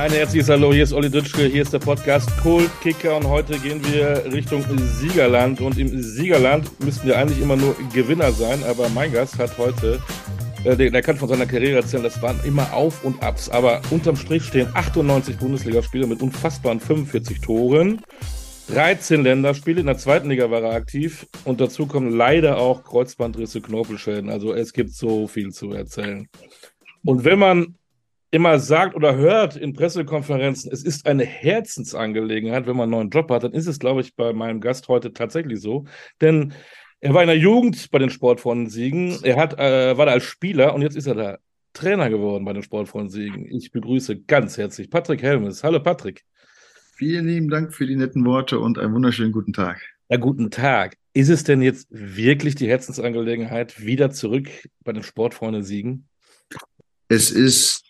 Ein herzliches Hallo, hier ist Olli Dütschke, hier ist der Podcast Cold Kicker und heute gehen wir Richtung Siegerland und im Siegerland müssten wir eigentlich immer nur Gewinner sein, aber mein Gast hat heute, äh, der, kann von seiner Karriere erzählen, das waren immer Auf und Abs, aber unterm Strich stehen 98 Bundesligaspiele mit unfassbaren 45 Toren, 13 Länderspiele, in der zweiten Liga war er aktiv und dazu kommen leider auch Kreuzbandrisse, Knorpelschäden, also es gibt so viel zu erzählen. Und wenn man immer sagt oder hört in Pressekonferenzen, es ist eine Herzensangelegenheit, wenn man einen neuen Job hat, dann ist es, glaube ich, bei meinem Gast heute tatsächlich so. Denn er war in der Jugend bei den Sportfreunden Siegen, er hat, äh, war da als Spieler und jetzt ist er da Trainer geworden bei den Sportfreunden Siegen. Ich begrüße ganz herzlich Patrick Helmes. Hallo Patrick. Vielen lieben Dank für die netten Worte und einen wunderschönen guten Tag. Ja, guten Tag. Ist es denn jetzt wirklich die Herzensangelegenheit, wieder zurück bei den Sportfreunden Siegen? Es ist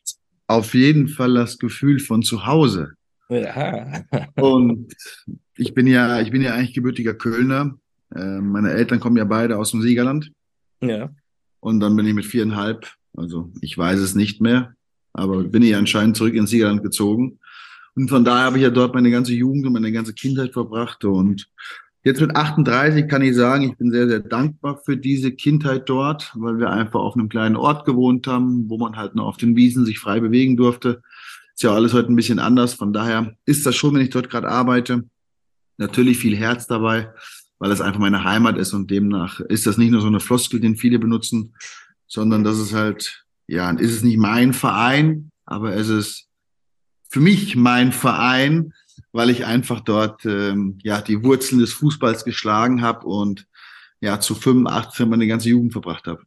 auf jeden Fall das Gefühl von zu Hause. Ja. Und ich bin ja, ich bin ja eigentlich gebürtiger Kölner. Äh, meine Eltern kommen ja beide aus dem Siegerland. Ja. Und dann bin ich mit viereinhalb, also ich weiß es nicht mehr, aber bin ich anscheinend zurück ins Siegerland gezogen. Und von daher habe ich ja dort meine ganze Jugend und meine ganze Kindheit verbracht. Und Jetzt mit 38 kann ich sagen, ich bin sehr, sehr dankbar für diese Kindheit dort, weil wir einfach auf einem kleinen Ort gewohnt haben, wo man halt nur auf den Wiesen sich frei bewegen durfte. Ist ja alles heute ein bisschen anders. Von daher ist das schon, wenn ich dort gerade arbeite, natürlich viel Herz dabei, weil es einfach meine Heimat ist und demnach ist das nicht nur so eine Floskel, den viele benutzen, sondern das ist halt, ja, ist es nicht mein Verein, aber es ist für mich mein Verein, weil ich einfach dort ähm, ja die Wurzeln des Fußballs geschlagen habe und ja zu 85 meine ganze Jugend verbracht habe.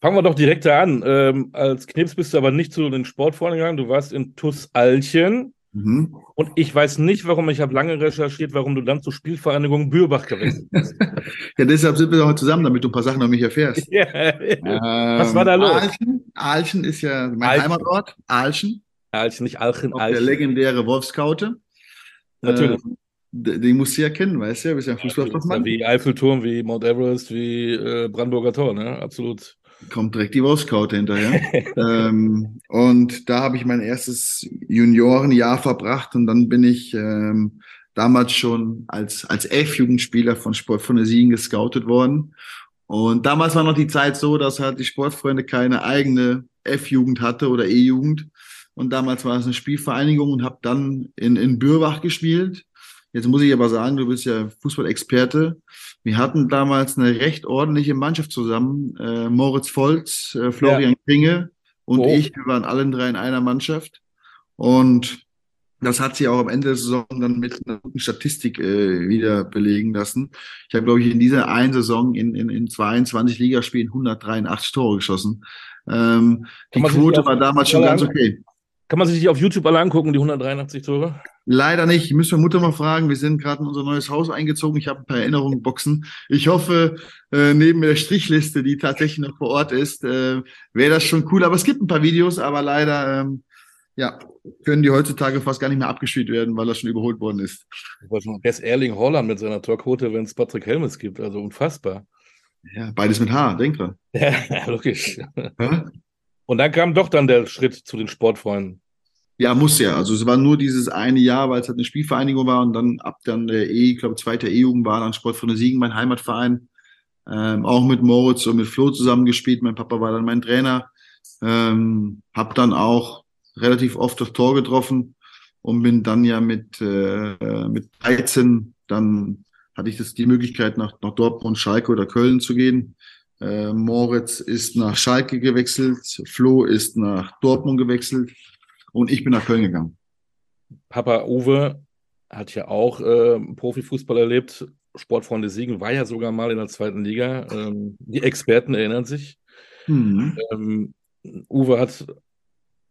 Fangen wir doch direkt da an. Ähm, als Knips bist du aber nicht zu den Sportfreunden gegangen. Du warst in TUS Alchen. Mhm. Und ich weiß nicht, warum, ich habe lange recherchiert, warum du dann zur Spielvereinigung Bürbach gewechselt bist. ja, deshalb sind wir heute zusammen, damit du ein paar Sachen über mich erfährst. ja. ähm, Was war da los? Alchen, Alchen ist ja mein Alchen. Heimatort. Alchen. Alchen, nicht Alchen, Alchen. Der legendäre Wolfskaute. Natürlich. Ähm, den musst du ja kennen, weißt du? Du bist ja ein Fußballfachmann. Wie Eiffelturm, wie Mount Everest, wie äh, Brandenburger Tor, ne? Absolut. Kommt direkt die Wolfscaute hinterher. ähm, und da habe ich mein erstes Juniorenjahr verbracht und dann bin ich ähm, damals schon als, als F-Jugendspieler von Sport von der Siegen gescoutet worden. Und damals war noch die Zeit so, dass halt die Sportfreunde keine eigene F-Jugend hatte oder E-Jugend. Und damals war es eine Spielvereinigung und habe dann in, in Bürbach gespielt. Jetzt muss ich aber sagen, du bist ja Fußballexperte. Wir hatten damals eine recht ordentliche Mannschaft zusammen. Äh, Moritz Volz, äh, Florian ja. Kringe und oh. ich, wir waren alle drei in einer Mannschaft. Und das hat sich auch am Ende der Saison dann mit einer guten Statistik äh, wieder belegen lassen. Ich habe, glaube ich, in dieser einen Saison in, in, in 22 Ligaspielen 183 Tore geschossen. Ähm, die Quote war damals schon ganz okay. Kann man sich die auf YouTube alle angucken, die 183 Tore? Leider nicht. Ich müsste meine Mutter mal fragen. Wir sind gerade in unser neues Haus eingezogen. Ich habe ein paar Erinnerungen boxen. Ich hoffe, äh, neben der Strichliste, die tatsächlich noch vor Ort ist, äh, wäre das schon cool. Aber es gibt ein paar Videos, aber leider ähm, ja, können die heutzutage fast gar nicht mehr abgespielt werden, weil das schon überholt worden ist. Wer ist Erling Holland mit seiner Torquote, wenn es Patrick Helmes gibt? Also unfassbar. Ja, beides mit H, denk dran. Ja, logisch. Ja? Und dann kam doch dann der Schritt zu den Sportfreunden. Ja, muss ja. Also es war nur dieses eine Jahr, weil es halt eine Spielvereinigung war und dann ab dann der E, ich glaube, zweite E-Jugend war dann Sportfreunde Siegen, mein Heimatverein. Ähm, auch mit Moritz und mit Flo zusammengespielt. Mein Papa war dann mein Trainer. Ähm, hab dann auch relativ oft das Tor getroffen und bin dann ja mit, äh, mit 13, dann hatte ich das die Möglichkeit, nach, nach Dortmund, Schalke oder Köln zu gehen. Äh, Moritz ist nach Schalke gewechselt, Flo ist nach Dortmund gewechselt und ich bin nach Köln gegangen. Papa Uwe hat ja auch äh, Profifußball erlebt. Sportfreunde Siegen war ja sogar mal in der zweiten Liga. Ähm, die Experten erinnern sich. Mhm. Ähm, Uwe hat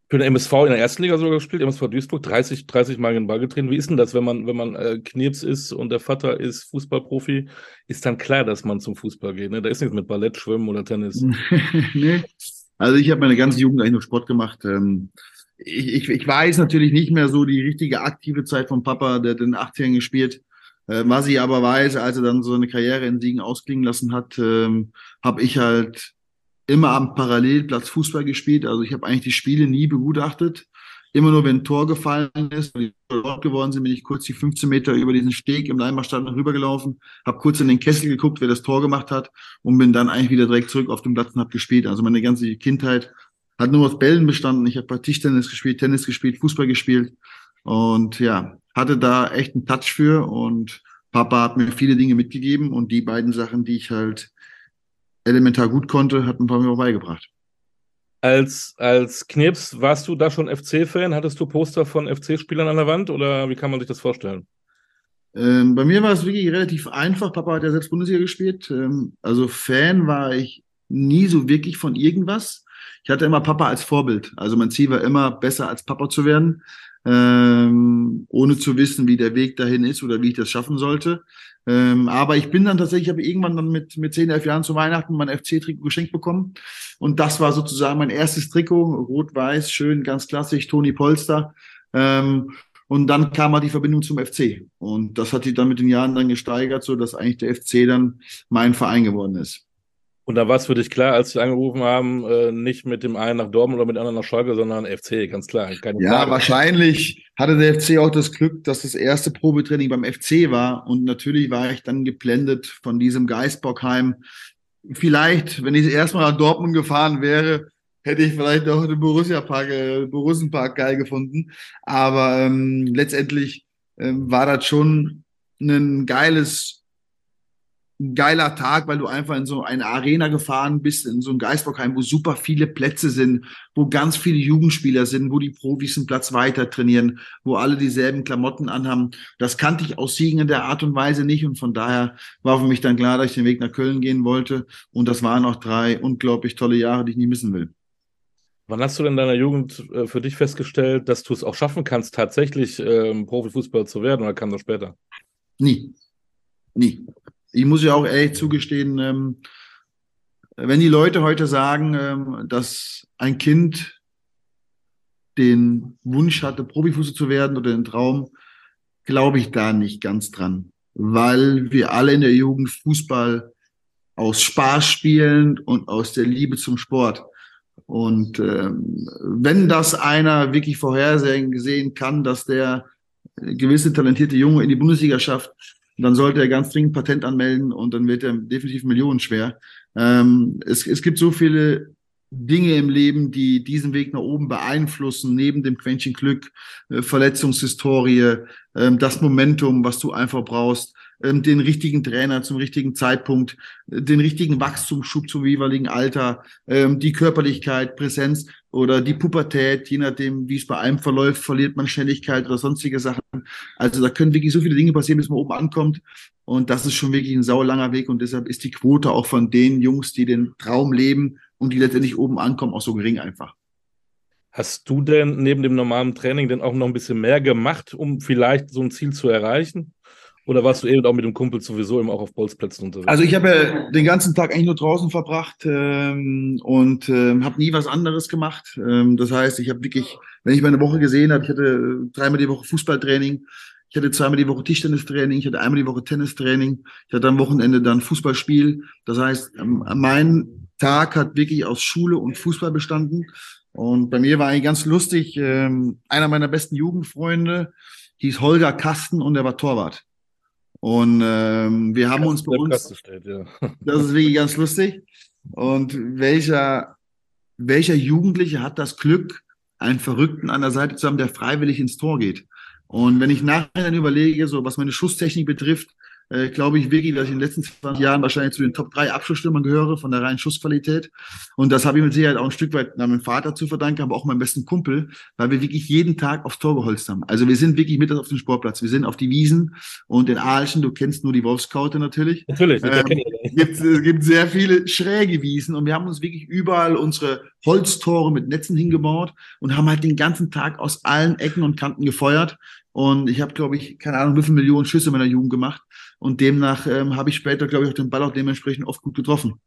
für den MSV in der ersten Liga sogar gespielt, MSV Duisburg, 30, 30 Mal in den Ball getreten. Wie ist denn das, wenn man, wenn man äh, Knirps ist und der Vater ist Fußballprofi, ist dann klar, dass man zum Fußball geht. Ne? Da ist nichts mit Ballett, Schwimmen oder Tennis. nee. Also ich habe meine ganze Jugend eigentlich nur Sport gemacht. Ähm, ich, ich, ich weiß natürlich nicht mehr so die richtige aktive Zeit vom Papa, der den 18 gespielt. Äh, was ich aber weiß, als er dann so eine Karriere in Siegen ausklingen lassen hat, ähm, habe ich halt immer am Parallelplatz Fußball gespielt. Also ich habe eigentlich die Spiele nie begutachtet, immer nur, wenn ein Tor gefallen ist, weil die dort geworden sind, bin ich kurz die 15 Meter über diesen Steg im Leimarstadion rübergelaufen, habe kurz in den Kessel geguckt, wer das Tor gemacht hat und bin dann eigentlich wieder direkt zurück auf den Platz und habe gespielt. Also meine ganze Kindheit hat nur aus Bällen bestanden. Ich habe bei Tischtennis gespielt, Tennis gespielt, Fußball gespielt und ja, hatte da echt einen Touch für und Papa hat mir viele Dinge mitgegeben und die beiden Sachen, die ich halt elementar gut konnte, hat ein paar mir auch beigebracht. Als, als Knips, warst du da schon FC-Fan? Hattest du Poster von FC-Spielern an der Wand oder wie kann man sich das vorstellen? Ähm, bei mir war es wirklich relativ einfach. Papa hat ja selbst Bundesliga gespielt. Ähm, also Fan war ich nie so wirklich von irgendwas. Ich hatte immer Papa als Vorbild. Also mein Ziel war immer, besser als Papa zu werden ähm, ohne zu wissen, wie der Weg dahin ist oder wie ich das schaffen sollte. Ähm, aber ich bin dann tatsächlich, ich habe irgendwann dann mit, mit 10, 11 Jahren zu Weihnachten mein FC-Trikot geschenkt bekommen. Und das war sozusagen mein erstes Trikot, rot-weiß, schön, ganz klassisch, Toni Polster. Ähm, und dann kam halt die Verbindung zum FC. Und das hat sich dann mit den Jahren dann gesteigert, so dass eigentlich der FC dann mein Verein geworden ist. Und da war es für dich klar, als sie angerufen haben, äh, nicht mit dem einen nach Dortmund oder mit dem anderen nach Schalke, sondern FC, ganz klar. Keine ja, Frage. wahrscheinlich hatte der FC auch das Glück, dass das erste Probetraining beim FC war. Und natürlich war ich dann geblendet von diesem Geisbockheim. Vielleicht, wenn ich erstmal nach Dortmund gefahren wäre, hätte ich vielleicht auch den Borussia Park, äh, Borussen Park geil gefunden. Aber ähm, letztendlich ähm, war das schon ein geiles ein geiler Tag, weil du einfach in so eine Arena gefahren bist, in so ein Geisbockheim, wo super viele Plätze sind, wo ganz viele Jugendspieler sind, wo die Profis einen Platz weiter trainieren, wo alle dieselben Klamotten anhaben. Das kannte ich aus Siegen in der Art und Weise nicht und von daher war für mich dann klar, dass ich den Weg nach Köln gehen wollte und das waren auch drei unglaublich tolle Jahre, die ich nie missen will. Wann hast du denn in deiner Jugend äh, für dich festgestellt, dass du es auch schaffen kannst, tatsächlich ähm, Profifußballer zu werden oder kam das später? Nie. Nie ich muss ja auch ehrlich zugestehen, ähm, wenn die Leute heute sagen, ähm, dass ein Kind den Wunsch hatte, Profifußer zu werden oder den Traum, glaube ich da nicht ganz dran, weil wir alle in der Jugend Fußball aus Spaß spielen und aus der Liebe zum Sport. Und ähm, wenn das einer wirklich vorhersehen sehen kann, dass der gewisse talentierte Junge in die Bundesliga schafft, dann sollte er ganz dringend Patent anmelden und dann wird er definitiv Millionen schwer. Ähm, es, es gibt so viele Dinge im Leben, die diesen Weg nach oben beeinflussen, neben dem Quäntchen Glück, äh, Verletzungshistorie, äh, das Momentum, was du einfach brauchst, den richtigen Trainer zum richtigen Zeitpunkt, äh, den richtigen Wachstumsschub zum jeweiligen Alter, ähm, die Körperlichkeit, Präsenz oder die Pubertät, je nachdem, wie es bei einem verläuft, verliert man Schnelligkeit oder sonstige Sachen. Also da können wirklich so viele Dinge passieren, bis man oben ankommt. Und das ist schon wirklich ein sauerlanger Weg und deshalb ist die Quote auch von den Jungs, die den Traum leben und die letztendlich oben ankommen, auch so gering einfach. Hast du denn neben dem normalen Training denn auch noch ein bisschen mehr gemacht, um vielleicht so ein Ziel zu erreichen? Oder warst du eben auch mit dem Kumpel sowieso immer auch auf Bolzplätzen unterwegs? Also ich habe ja den ganzen Tag eigentlich nur draußen verbracht ähm, und ähm, habe nie was anderes gemacht. Ähm, das heißt, ich habe wirklich, wenn ich meine Woche gesehen habe, ich hatte dreimal die Woche Fußballtraining, ich hatte zweimal die Woche Tischtennistraining, ich hatte einmal die Woche Tennistraining, ich hatte am Wochenende dann Fußballspiel. Das heißt, ähm, mein Tag hat wirklich aus Schule und Fußball bestanden. Und bei mir war eigentlich ganz lustig, ähm, einer meiner besten Jugendfreunde hieß Holger Kasten und er war Torwart. Und ähm, wir haben uns bei uns. Steht, ja. Das ist wirklich ganz lustig. Und welcher, welcher Jugendliche hat das Glück, einen Verrückten an der Seite zu haben, der freiwillig ins Tor geht? Und wenn ich nachher dann überlege, so was meine Schusstechnik betrifft, äh, glaube ich wirklich, dass ich in den letzten 20 Jahren wahrscheinlich zu den Top 3 Abschlussstürmern gehöre, von der reinen Schussqualität. Und das habe ich mit Sicherheit auch ein Stück weit meinem Vater zu verdanken, aber auch meinem besten Kumpel, weil wir wirklich jeden Tag aufs Tor geholzt haben. Also wir sind wirklich mit auf dem Sportplatz. Wir sind auf die Wiesen und in Ahlchen, du kennst nur die Wolfskaute natürlich. Natürlich, ähm, gibt, es gibt sehr viele schräge Wiesen und wir haben uns wirklich überall unsere Holztore mit Netzen hingebaut und haben halt den ganzen Tag aus allen Ecken und Kanten gefeuert. Und ich habe, glaube ich, keine Ahnung, wie viele Millionen Schüsse in meiner Jugend gemacht. Und demnach ähm, habe ich später, glaube ich, auch den Ball auch dementsprechend oft gut getroffen.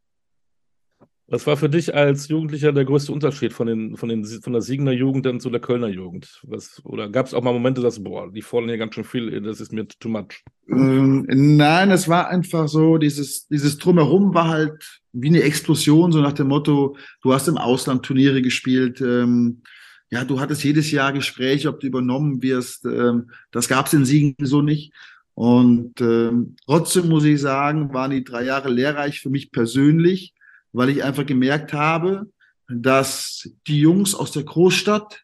Was war für dich als Jugendlicher der größte Unterschied von, den, von, den, von der Siegener Jugend dann zu der Kölner Jugend? Was, oder gab es auch mal Momente, dass, boah, die fordern hier ganz schön viel, das ist mir too much? Ähm, nein, es war einfach so, dieses, dieses Drumherum war halt wie eine Explosion, so nach dem Motto, du hast im Ausland Turniere gespielt, ähm, ja, du hattest jedes Jahr Gespräche, ob du übernommen wirst. Ähm, das gab es in Siegen so nicht. Und ähm, trotzdem muss ich sagen, waren die drei Jahre lehrreich für mich persönlich, weil ich einfach gemerkt habe, dass die Jungs aus der Großstadt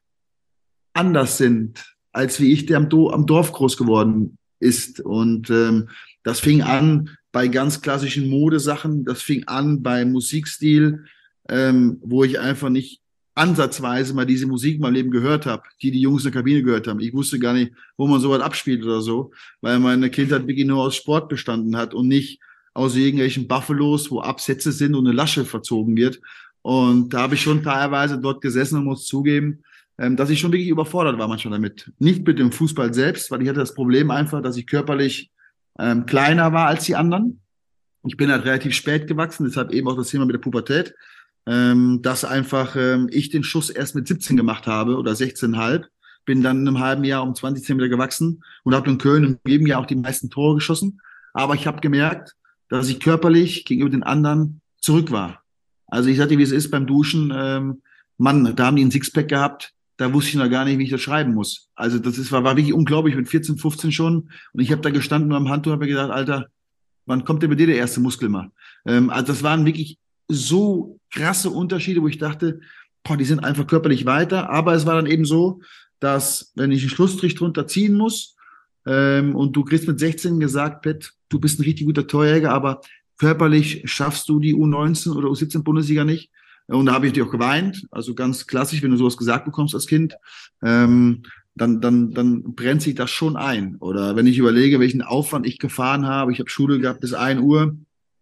anders sind, als wie ich, der am, Do am Dorf groß geworden ist. Und ähm, das fing an bei ganz klassischen Modesachen, das fing an bei Musikstil, ähm, wo ich einfach nicht ansatzweise mal diese Musik meinem Leben gehört habe, die die Jungs in der Kabine gehört haben. Ich wusste gar nicht, wo man sowas abspielt oder so, weil meine Kindheit wirklich nur aus Sport bestanden hat und nicht aus irgendwelchen Buffalos, wo Absätze sind und eine Lasche verzogen wird. Und da habe ich schon teilweise dort gesessen und muss zugeben, ähm, dass ich schon wirklich überfordert war manchmal damit. Nicht mit dem Fußball selbst, weil ich hatte das Problem einfach, dass ich körperlich ähm, kleiner war als die anderen. Ich bin halt relativ spät gewachsen, deshalb eben auch das Thema mit der Pubertät ähm, dass einfach ähm, ich den Schuss erst mit 17 gemacht habe oder 16,5. Bin dann in einem halben Jahr um 20 Zentimeter gewachsen und habe in Köln im jedem Jahr auch die meisten Tore geschossen. Aber ich habe gemerkt, dass ich körperlich gegenüber den anderen zurück war. Also ich sagte, wie es ist beim Duschen, ähm, Mann, da haben die einen Sixpack gehabt, da wusste ich noch gar nicht, wie ich das schreiben muss. Also das ist, war, war wirklich unglaublich, mit 14, 15 schon. Und ich habe da gestanden am Handtuch habe gedacht, Alter, wann kommt denn bei dir der erste Muskel mal? Ähm, also das waren wirklich so krasse Unterschiede, wo ich dachte, boah, die sind einfach körperlich weiter. Aber es war dann eben so, dass wenn ich einen Schlussstrich drunter ziehen muss ähm, und du kriegst mit 16 gesagt, Pet, du bist ein richtig guter Torjäger, aber körperlich schaffst du die U19 oder U17 Bundesliga nicht. Und da habe ich natürlich auch geweint. Also ganz klassisch, wenn du sowas gesagt bekommst als Kind, ähm, dann, dann, dann brennt sich das schon ein. Oder wenn ich überlege, welchen Aufwand ich gefahren habe, ich habe Schule gehabt bis ein Uhr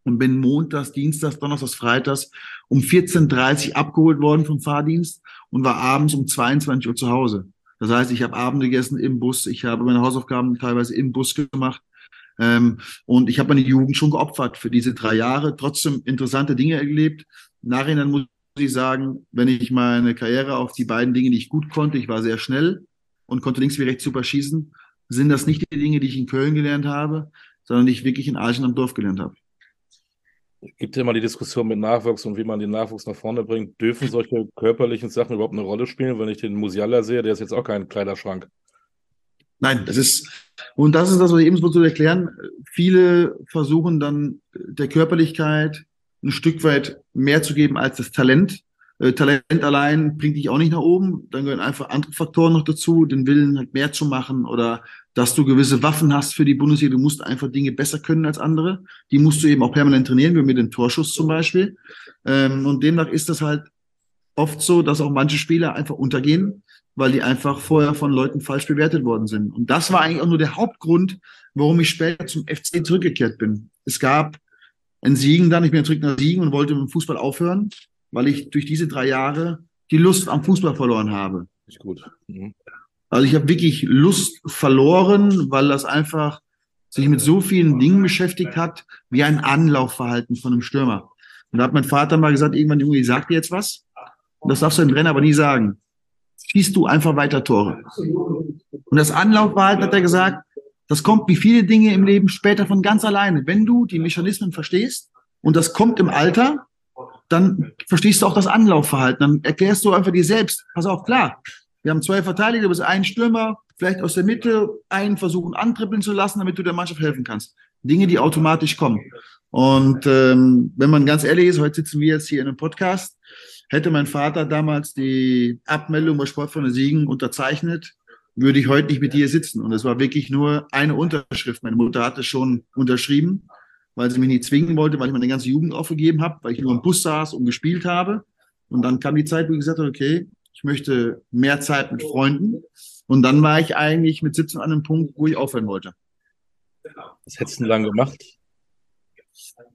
und bin montags, dienstags, donnerstags, freitags um 14.30 Uhr abgeholt worden vom Fahrdienst und war abends um 22 Uhr zu Hause. Das heißt, ich habe Abend gegessen im Bus, ich habe meine Hausaufgaben teilweise im Bus gemacht. Ähm, und ich habe meine Jugend schon geopfert für diese drei Jahre, trotzdem interessante Dinge erlebt. Nachhinein muss ich sagen, wenn ich meine Karriere auf die beiden Dinge, die ich gut konnte, ich war sehr schnell und konnte links wie rechts super schießen, sind das nicht die Dinge, die ich in Köln gelernt habe, sondern die ich wirklich in Aachen am Dorf gelernt habe gibt ja immer die Diskussion mit Nachwuchs und wie man den Nachwuchs nach vorne bringt. Dürfen solche körperlichen Sachen überhaupt eine Rolle spielen? Wenn ich den Musiala sehe, der ist jetzt auch kein Kleiderschrank. Nein, das ist, und das ist das, was ich eben so zu erklären. Viele versuchen dann der Körperlichkeit ein Stück weit mehr zu geben als das Talent. Äh, Talent allein bringt dich auch nicht nach oben. Dann gehören einfach andere Faktoren noch dazu, den Willen halt mehr zu machen oder dass du gewisse Waffen hast für die Bundesliga. Du musst einfach Dinge besser können als andere. Die musst du eben auch permanent trainieren, wie mit dem Torschuss zum Beispiel. Ähm, und demnach ist das halt oft so, dass auch manche Spieler einfach untergehen, weil die einfach vorher von Leuten falsch bewertet worden sind. Und das war eigentlich auch nur der Hauptgrund, warum ich später zum FC zurückgekehrt bin. Es gab ein Siegen dann, ich bin zurück nach Siegen und wollte mit dem Fußball aufhören, weil ich durch diese drei Jahre die Lust am Fußball verloren habe. Ist gut. Mhm. Also ich habe wirklich Lust verloren, weil das einfach sich mit so vielen Dingen beschäftigt hat, wie ein Anlaufverhalten von einem Stürmer. Und da hat mein Vater mal gesagt, irgendwann, Junge, ich sag dir jetzt was. Und das darfst du dem Trainer aber nie sagen. Schießt du einfach weiter Tore. Und das Anlaufverhalten hat er gesagt, das kommt wie viele Dinge im Leben später von ganz alleine. Wenn du die Mechanismen verstehst und das kommt im Alter, dann verstehst du auch das Anlaufverhalten. Dann erklärst du einfach dir selbst, pass auf, klar, wir haben zwei Verteidiger, du bist ein Stürmer, vielleicht aus der Mitte einen versuchen antrippeln zu lassen, damit du der Mannschaft helfen kannst. Dinge, die automatisch kommen. Und ähm, wenn man ganz ehrlich ist, heute sitzen wir jetzt hier in einem Podcast, hätte mein Vater damals die Abmeldung bei Sportfreunde Siegen unterzeichnet, würde ich heute nicht mit dir sitzen. Und es war wirklich nur eine Unterschrift. Meine Mutter hatte schon unterschrieben, weil sie mich nicht zwingen wollte, weil ich meine ganze Jugend aufgegeben habe, weil ich nur im Bus saß und gespielt habe. Und dann kam die Zeit, wo ich gesagt habe, okay, ich möchte mehr Zeit mit Freunden. Und dann war ich eigentlich mit 17 an einem Punkt, wo ich aufhören wollte. Was hättest du denn lang gemacht?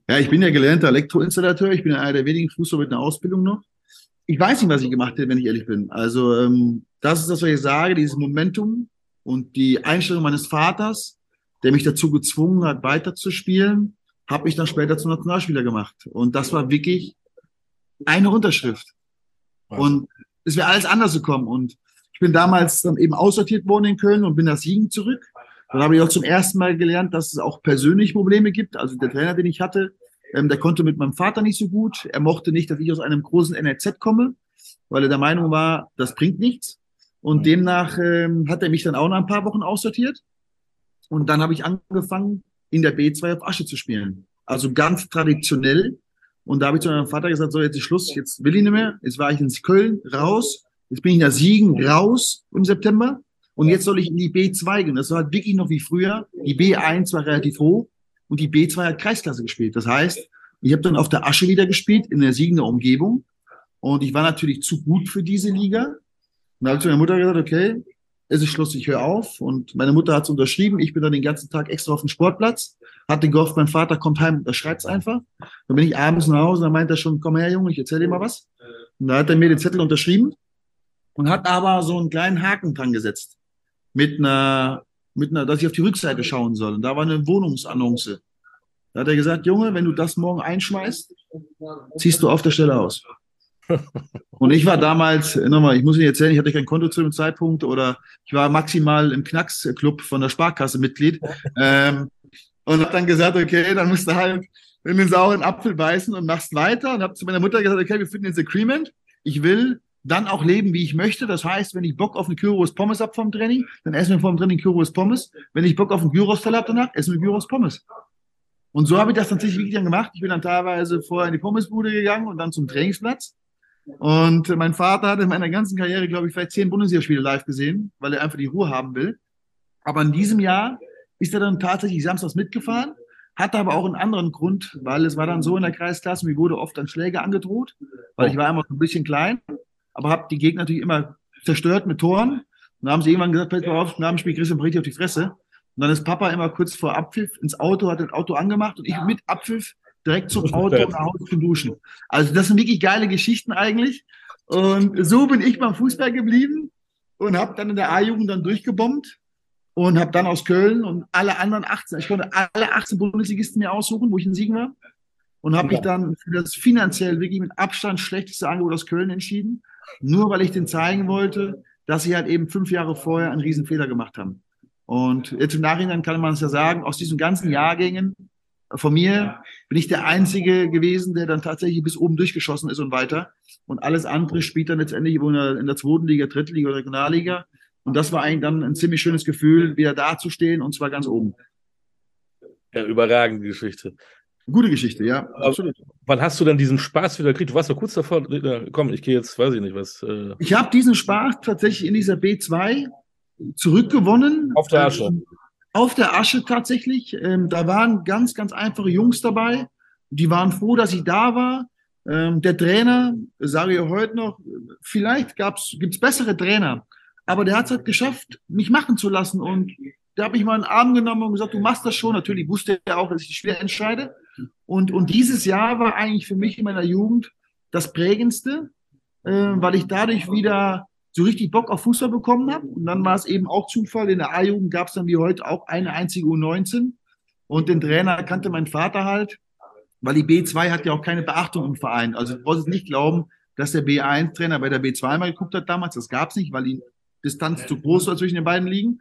Ja, ich bin ja gelernter Elektroinstallateur. Ich bin einer der wenigen Fußballer mit einer Ausbildung noch. Ich weiß nicht, was ich gemacht hätte, wenn ich ehrlich bin. Also, ähm, das ist das, was ich sage, dieses Momentum und die Einstellung meines Vaters, der mich dazu gezwungen hat, weiterzuspielen, habe ich dann später zum Nationalspieler gemacht. Und das war wirklich eine Unterschrift. Und es wäre alles anders gekommen. Und ich bin damals dann eben aussortiert worden in Köln und bin nach Siegen zurück. Dann habe ich auch zum ersten Mal gelernt, dass es auch persönliche Probleme gibt. Also der Trainer, den ich hatte, ähm, der konnte mit meinem Vater nicht so gut. Er mochte nicht, dass ich aus einem großen NRZ komme, weil er der Meinung war, das bringt nichts. Und mhm. demnach ähm, hat er mich dann auch nach ein paar Wochen aussortiert. Und dann habe ich angefangen, in der B2 auf Asche zu spielen. Also ganz traditionell. Und da habe ich zu meinem Vater gesagt, so jetzt ist Schluss, jetzt will ich nicht mehr. Jetzt war ich ins Köln raus. Jetzt bin ich nach Siegen raus im September. Und jetzt soll ich in die B2 gehen. Das war halt wirklich noch wie früher. Die B1 war relativ hoch und die B2 hat Kreisklasse gespielt. Das heißt, ich habe dann auf der Asche wieder gespielt, in der Siegener Umgebung. Und ich war natürlich zu gut für diese Liga. Und da habe ich zu meiner Mutter gesagt, okay, es ist Schluss, ich höre auf. Und meine Mutter hat es unterschrieben. Ich bin dann den ganzen Tag extra auf dem Sportplatz. Hatte gehofft, mein Vater kommt heim, da schreibt es einfach. Dann bin ich abends nach Hause, dann meint er schon, komm her, Junge, ich erzähle dir mal was. Und da hat er mir den Zettel unterschrieben und hat aber so einen kleinen Haken dran gesetzt. Mit einer, mit einer, dass ich auf die Rückseite schauen soll. Und da war eine Wohnungsannonce. Da hat er gesagt, Junge, wenn du das morgen einschmeißt, ziehst du auf der Stelle aus. Und ich war damals, nochmal, ich muss Ihnen erzählen, ich hatte kein Konto zu dem Zeitpunkt oder ich war maximal im Knacksclub von der Sparkasse Mitglied ähm, und habe dann gesagt, okay, dann musst du halt in den sauren Apfel beißen und machst weiter und habe zu meiner Mutter gesagt, okay, wir finden jetzt Agreement. Ich will dann auch leben, wie ich möchte. Das heißt, wenn ich Bock auf eine Gyros Pommes habe vom Training, dann essen wir vom Training Gyros Pommes. Wenn ich Bock auf einen Gyros Teller habe danach, essen wir Gyros Pommes. Und so habe ich das tatsächlich wirklich dann gemacht. Ich bin dann teilweise vorher in die Pommesbude gegangen und dann zum Trainingsplatz. Und mein Vater hat in meiner ganzen Karriere, glaube ich, vielleicht zehn Bundesligaspiele live gesehen, weil er einfach die Ruhe haben will. Aber in diesem Jahr ist er dann tatsächlich samstags mitgefahren, hatte aber auch einen anderen Grund, weil es war dann so in der Kreisklasse, mir wurde oft dann Schläge angedroht, weil ich war immer ein bisschen klein, aber habe die Gegner natürlich immer zerstört mit Toren. Und dann haben sie irgendwann gesagt, pass mal auf, nach dem Spiel kriegst du richtig auf die Fresse. Und dann ist Papa immer kurz vor Abpfiff ins Auto, hat das Auto angemacht und ich mit Abpfiff direkt zum Auto nach Hause zum Duschen. Also das sind wirklich geile Geschichten eigentlich. Und so bin ich beim Fußball geblieben und habe dann in der A-Jugend dann durchgebombt und habe dann aus Köln und alle anderen 18, ich konnte alle 18 Bundesligisten mir aussuchen, wo ich in Siegen war. Und habe ja. mich dann für das finanziell wirklich mit Abstand schlechteste Angebot aus Köln entschieden. Nur weil ich den zeigen wollte, dass sie halt eben fünf Jahre vorher einen riesen Fehler gemacht haben. Und jetzt im Nachhinein kann man es ja sagen, aus diesen ganzen Jahrgängen von mir bin ich der Einzige gewesen, der dann tatsächlich bis oben durchgeschossen ist und weiter. Und alles andere spielt dann letztendlich in der, in der zweiten Liga, dritten Liga oder Regionalliga. Und das war eigentlich dann ein ziemlich schönes Gefühl, wieder dazustehen und zwar ganz oben. Ja, überragende Geschichte. Gute Geschichte, ja, absolut. Wann hast du denn diesen Spaß wieder gekriegt? Du warst doch kurz davor, komm, ich gehe jetzt, weiß ich nicht was. Äh ich habe diesen Spaß tatsächlich in dieser B2 zurückgewonnen. Auf der Asche. Auf der Asche tatsächlich. Ähm, da waren ganz, ganz einfache Jungs dabei. Die waren froh, dass ich da war. Ähm, der Trainer, sage ich heute noch, vielleicht gibt es bessere Trainer, aber der hat es halt geschafft, mich machen zu lassen. Und der hat mich mal in den Arm genommen und gesagt, du machst das schon. Natürlich wusste er auch, dass ich schwer entscheide. Und, und dieses Jahr war eigentlich für mich in meiner Jugend das prägendste, äh, weil ich dadurch wieder so richtig Bock auf Fußball bekommen habe. Und dann war es eben auch Zufall. In der A-Jugend gab es dann wie heute auch eine einzige U19. Und den Trainer kannte mein Vater halt, weil die B2 hat ja auch keine Beachtung im Verein. Also ich wollte nicht glauben, dass der B1-Trainer bei der B2 mal geguckt hat damals. Das gab es nicht, weil die Distanz zu groß war zwischen den beiden Ligen.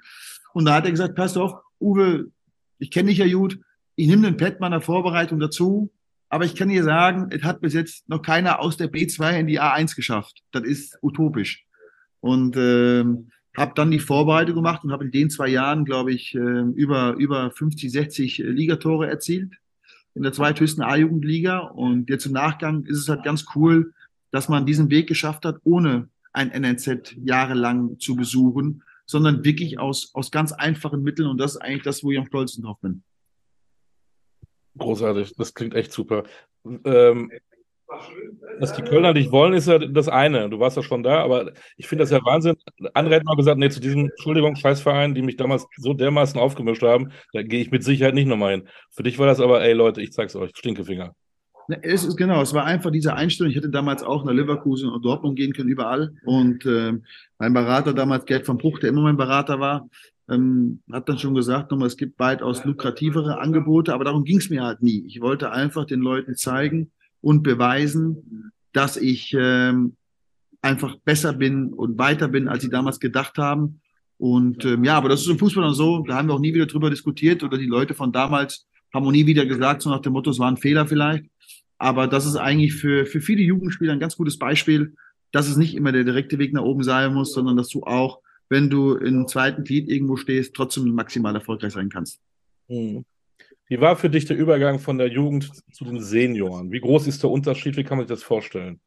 Und da hat er gesagt, pass auf, Uwe, ich kenne dich ja gut. Ich nehme den Pet meiner Vorbereitung dazu. Aber ich kann dir sagen, es hat bis jetzt noch keiner aus der B2 in die A1 geschafft. Das ist utopisch und äh, habe dann die Vorbereitung gemacht und habe in den zwei Jahren, glaube ich, äh, über, über 50, 60 Ligatore erzielt in der zweithöchsten A-Jugendliga. Und jetzt im Nachgang ist es halt ganz cool, dass man diesen Weg geschafft hat, ohne ein NNZ jahrelang zu besuchen, sondern wirklich aus, aus ganz einfachen Mitteln. Und das ist eigentlich das, wo ich am stolzesten drauf bin. Großartig, das klingt echt super. Ähm, dass die Kölner dich wollen, ist ja das eine. Du warst ja schon da, aber ich finde das ja Wahnsinn. Andere hätten mal gesagt, nee, zu diesem, Entschuldigung, Scheißverein, die mich damals so dermaßen aufgemischt haben, da gehe ich mit Sicherheit nicht nochmal hin. Für dich war das aber, ey Leute, ich zeig's euch, Stinkefinger. Es ist genau, es war einfach diese Einstellung. Ich hätte damals auch nach Leverkusen und Dortmund gehen können, überall. Und äh, mein Berater damals, Gerd von Bruch, der immer mein Berater war, ähm, hat dann schon gesagt, nochmal, es gibt weitaus lukrativere Angebote, aber darum ging es mir halt nie. Ich wollte einfach den Leuten zeigen, und beweisen, dass ich ähm, einfach besser bin und weiter bin, als sie damals gedacht haben. Und ähm, ja, aber das ist im Fußball dann so, da haben wir auch nie wieder drüber diskutiert oder die Leute von damals haben auch nie wieder gesagt, so nach dem Motto, es war ein Fehler vielleicht. Aber das ist eigentlich für, für viele Jugendspieler ein ganz gutes Beispiel, dass es nicht immer der direkte Weg nach oben sein muss, sondern dass du auch, wenn du im zweiten Glied irgendwo stehst, trotzdem maximal erfolgreich sein kannst. Hm. Wie war für dich der Übergang von der Jugend zu den Senioren? Wie groß ist der Unterschied? Wie kann man sich das vorstellen?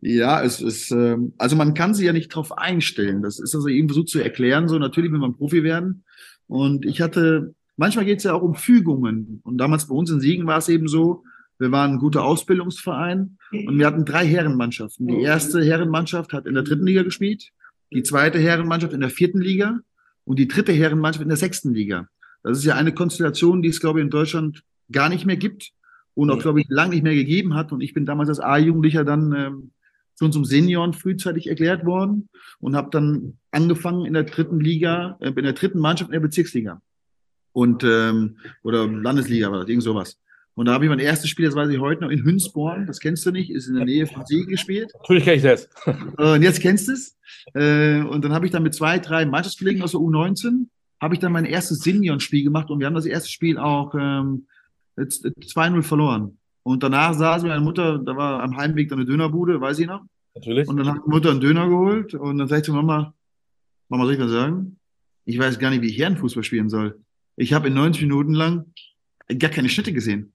Ja, es ist, ähm, also man kann sich ja nicht drauf einstellen. Das ist also irgendwie so zu erklären. So natürlich will man Profi werden. Und ich hatte, manchmal geht es ja auch um Fügungen. Und damals bei uns in Siegen war es eben so, wir waren ein guter Ausbildungsverein und wir hatten drei Herrenmannschaften. Die erste Herrenmannschaft hat in der dritten Liga gespielt, die zweite Herrenmannschaft in der vierten Liga und die dritte Herrenmannschaft in der sechsten Liga. Das ist ja eine Konstellation, die es, glaube ich, in Deutschland gar nicht mehr gibt und auch, glaube ich, lange nicht mehr gegeben hat. Und ich bin damals als A-Jugendlicher dann ähm, schon zum Senioren frühzeitig erklärt worden und habe dann angefangen in der dritten Liga, äh, in der dritten Mannschaft in der Bezirksliga und ähm, oder Landesliga war das, irgend sowas. Und da habe ich mein erstes Spiel, das weiß ich heute noch, in Hünsborn, das kennst du nicht, ist in der Nähe von See gespielt. Natürlich kenne ich das. und jetzt kennst du es. Äh, und dann habe ich dann mit zwei, drei Mannschaftskollegen aus der U19, habe ich dann mein erstes Senioren-Spiel gemacht und wir haben das erste Spiel auch ähm, 2-0 verloren. Und danach saß meine Mutter, da war am Heimweg dann eine Dönerbude, weiß ich noch. Natürlich. Und dann hat die Mutter einen Döner geholt und dann sagte Mama, Mama, soll ich was sagen? Ich weiß gar nicht, wie ich Herrenfußball spielen soll. Ich habe in 90 Minuten lang gar keine Schnitte gesehen.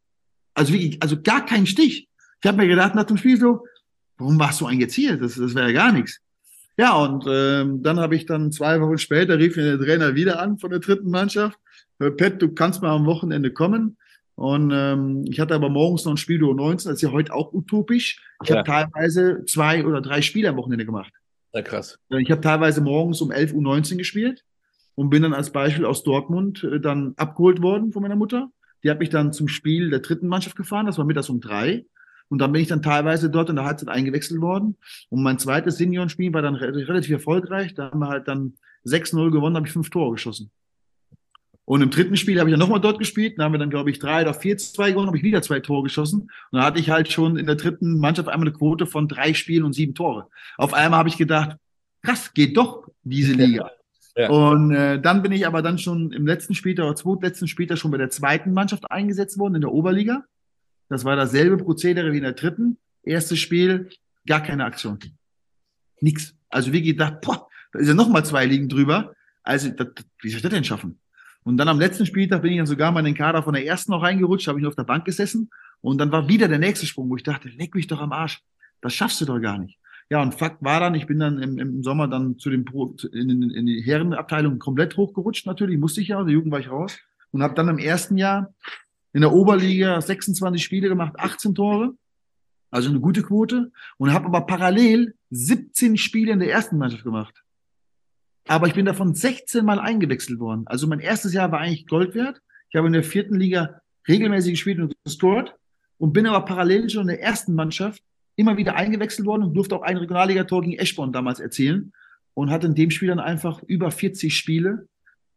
Also wirklich, also gar keinen Stich. Ich habe mir gedacht nach dem Spiel so, warum warst du eigentlich jetzt hier? Das, das wäre ja gar nichts. Ja, und ähm, dann habe ich dann zwei Wochen später rief mir der Trainer wieder an von der dritten Mannschaft. Pet, du kannst mal am Wochenende kommen. Und ähm, ich hatte aber morgens noch ein Spiel durch 19, das ist ja heute auch utopisch. Ich ja. habe teilweise zwei oder drei Spiele am Wochenende gemacht. Ja, krass. Ich habe teilweise morgens um 11 Uhr 19 gespielt und bin dann als Beispiel aus Dortmund äh, dann abgeholt worden von meiner Mutter. Die hat mich dann zum Spiel der dritten Mannschaft gefahren, das war mittags um drei. Und dann bin ich dann teilweise dort in der Halbzeit eingewechselt worden. Und mein zweites Seniorenspiel war dann relativ erfolgreich. Da haben wir halt dann 6-0 gewonnen, habe ich fünf Tore geschossen. Und im dritten Spiel habe ich dann nochmal dort gespielt. Da haben wir dann, glaube ich, drei oder vier zwei gewonnen, habe ich wieder zwei Tore geschossen. Und da hatte ich halt schon in der dritten Mannschaft einmal eine Quote von drei Spielen und sieben Tore. Auf einmal habe ich gedacht, krass, geht doch diese Liga. Ja. Und äh, dann bin ich aber dann schon im letzten Spieltag oder zweitletzten Spieltag schon bei der zweiten Mannschaft eingesetzt worden in der Oberliga. Das war dasselbe Prozedere wie in der dritten. Erstes Spiel, gar keine Aktion. Nix. Also wie gedacht, boah, da ist ja noch mal zwei Ligen drüber. Also das, wie soll ich das denn schaffen? Und dann am letzten Spieltag bin ich dann sogar mal in den Kader von der ersten noch reingerutscht, habe ich nur auf der Bank gesessen. Und dann war wieder der nächste Sprung, wo ich dachte, leck mich doch am Arsch. Das schaffst du doch gar nicht. Ja, und Fakt war dann, ich bin dann im, im Sommer dann zu dem Pro, in, in die Herrenabteilung komplett hochgerutscht natürlich, musste ich ja, der Jugend war ich raus. Und habe dann im ersten Jahr in der Oberliga 26 Spiele gemacht, 18 Tore, also eine gute Quote. Und habe aber parallel 17 Spiele in der ersten Mannschaft gemacht. Aber ich bin davon 16 Mal eingewechselt worden. Also mein erstes Jahr war eigentlich Gold wert. Ich habe in der vierten Liga regelmäßig gespielt und gescored und bin aber parallel schon in der ersten Mannschaft immer wieder eingewechselt worden und durfte auch ein Regionalligator gegen Eschborn damals erzielen und hatte in dem Spiel dann einfach über 40 Spiele.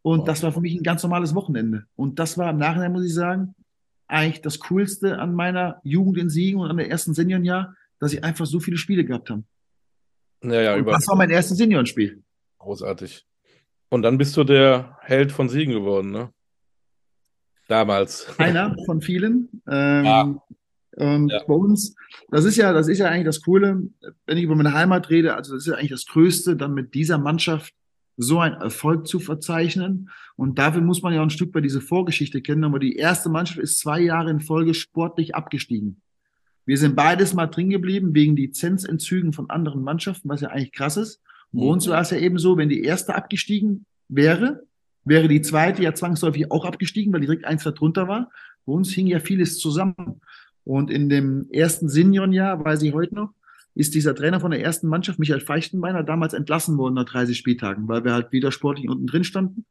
Und wow. das war für mich ein ganz normales Wochenende. Und das war im Nachhinein, muss ich sagen, eigentlich das Coolste an meiner Jugend in Siegen und an der ersten Seniorenjahr, dass ich einfach so viele Spiele gehabt habe. Naja, und das war mein erstes Seniorenspiel. Großartig. Und dann bist du der Held von Siegen geworden, ne? Damals. Einer von vielen. Ähm, ja. Und ja. bei uns, das ist ja, das ist ja eigentlich das Coole, wenn ich über meine Heimat rede, also das ist ja eigentlich das Größte, dann mit dieser Mannschaft so einen Erfolg zu verzeichnen. Und dafür muss man ja ein Stück bei diese Vorgeschichte kennen. Aber die erste Mannschaft ist zwei Jahre in Folge sportlich abgestiegen. Wir sind beides mal drin geblieben wegen Lizenzentzügen von anderen Mannschaften, was ja eigentlich krass ist. Und bei uns mhm. war es ja eben so, wenn die erste abgestiegen wäre, wäre die zweite ja zwangsläufig auch abgestiegen, weil die direkt eins darunter war. Bei uns hing ja vieles zusammen. Und in dem ersten Seniorenjahr, weiß ich heute noch, ist dieser Trainer von der ersten Mannschaft, Michael Feichtenbeiner, damals entlassen worden nach 30 Spieltagen, weil wir halt wieder sportlich unten drin standen.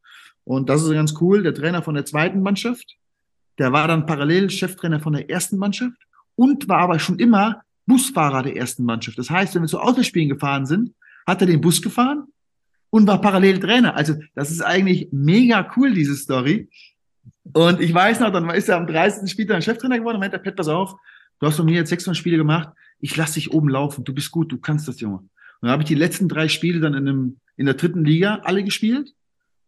Und das ist ganz cool. Der Trainer von der zweiten Mannschaft, der war dann parallel Cheftrainer von der ersten Mannschaft und war aber schon immer Busfahrer der ersten Mannschaft. Das heißt, wenn wir zu Autospielen gefahren sind, hat er den Bus gefahren und war parallel Trainer. Also das ist eigentlich mega cool, diese Story. Und ich weiß noch, dann ist er am 30. Spieltag Cheftrainer geworden und meinte, Pet, pass auf, du hast von mir jetzt 600 Spiele gemacht, ich lass dich oben laufen, du bist gut, du kannst das, Junge. Und dann habe ich die letzten drei Spiele dann in, einem, in der dritten Liga alle gespielt.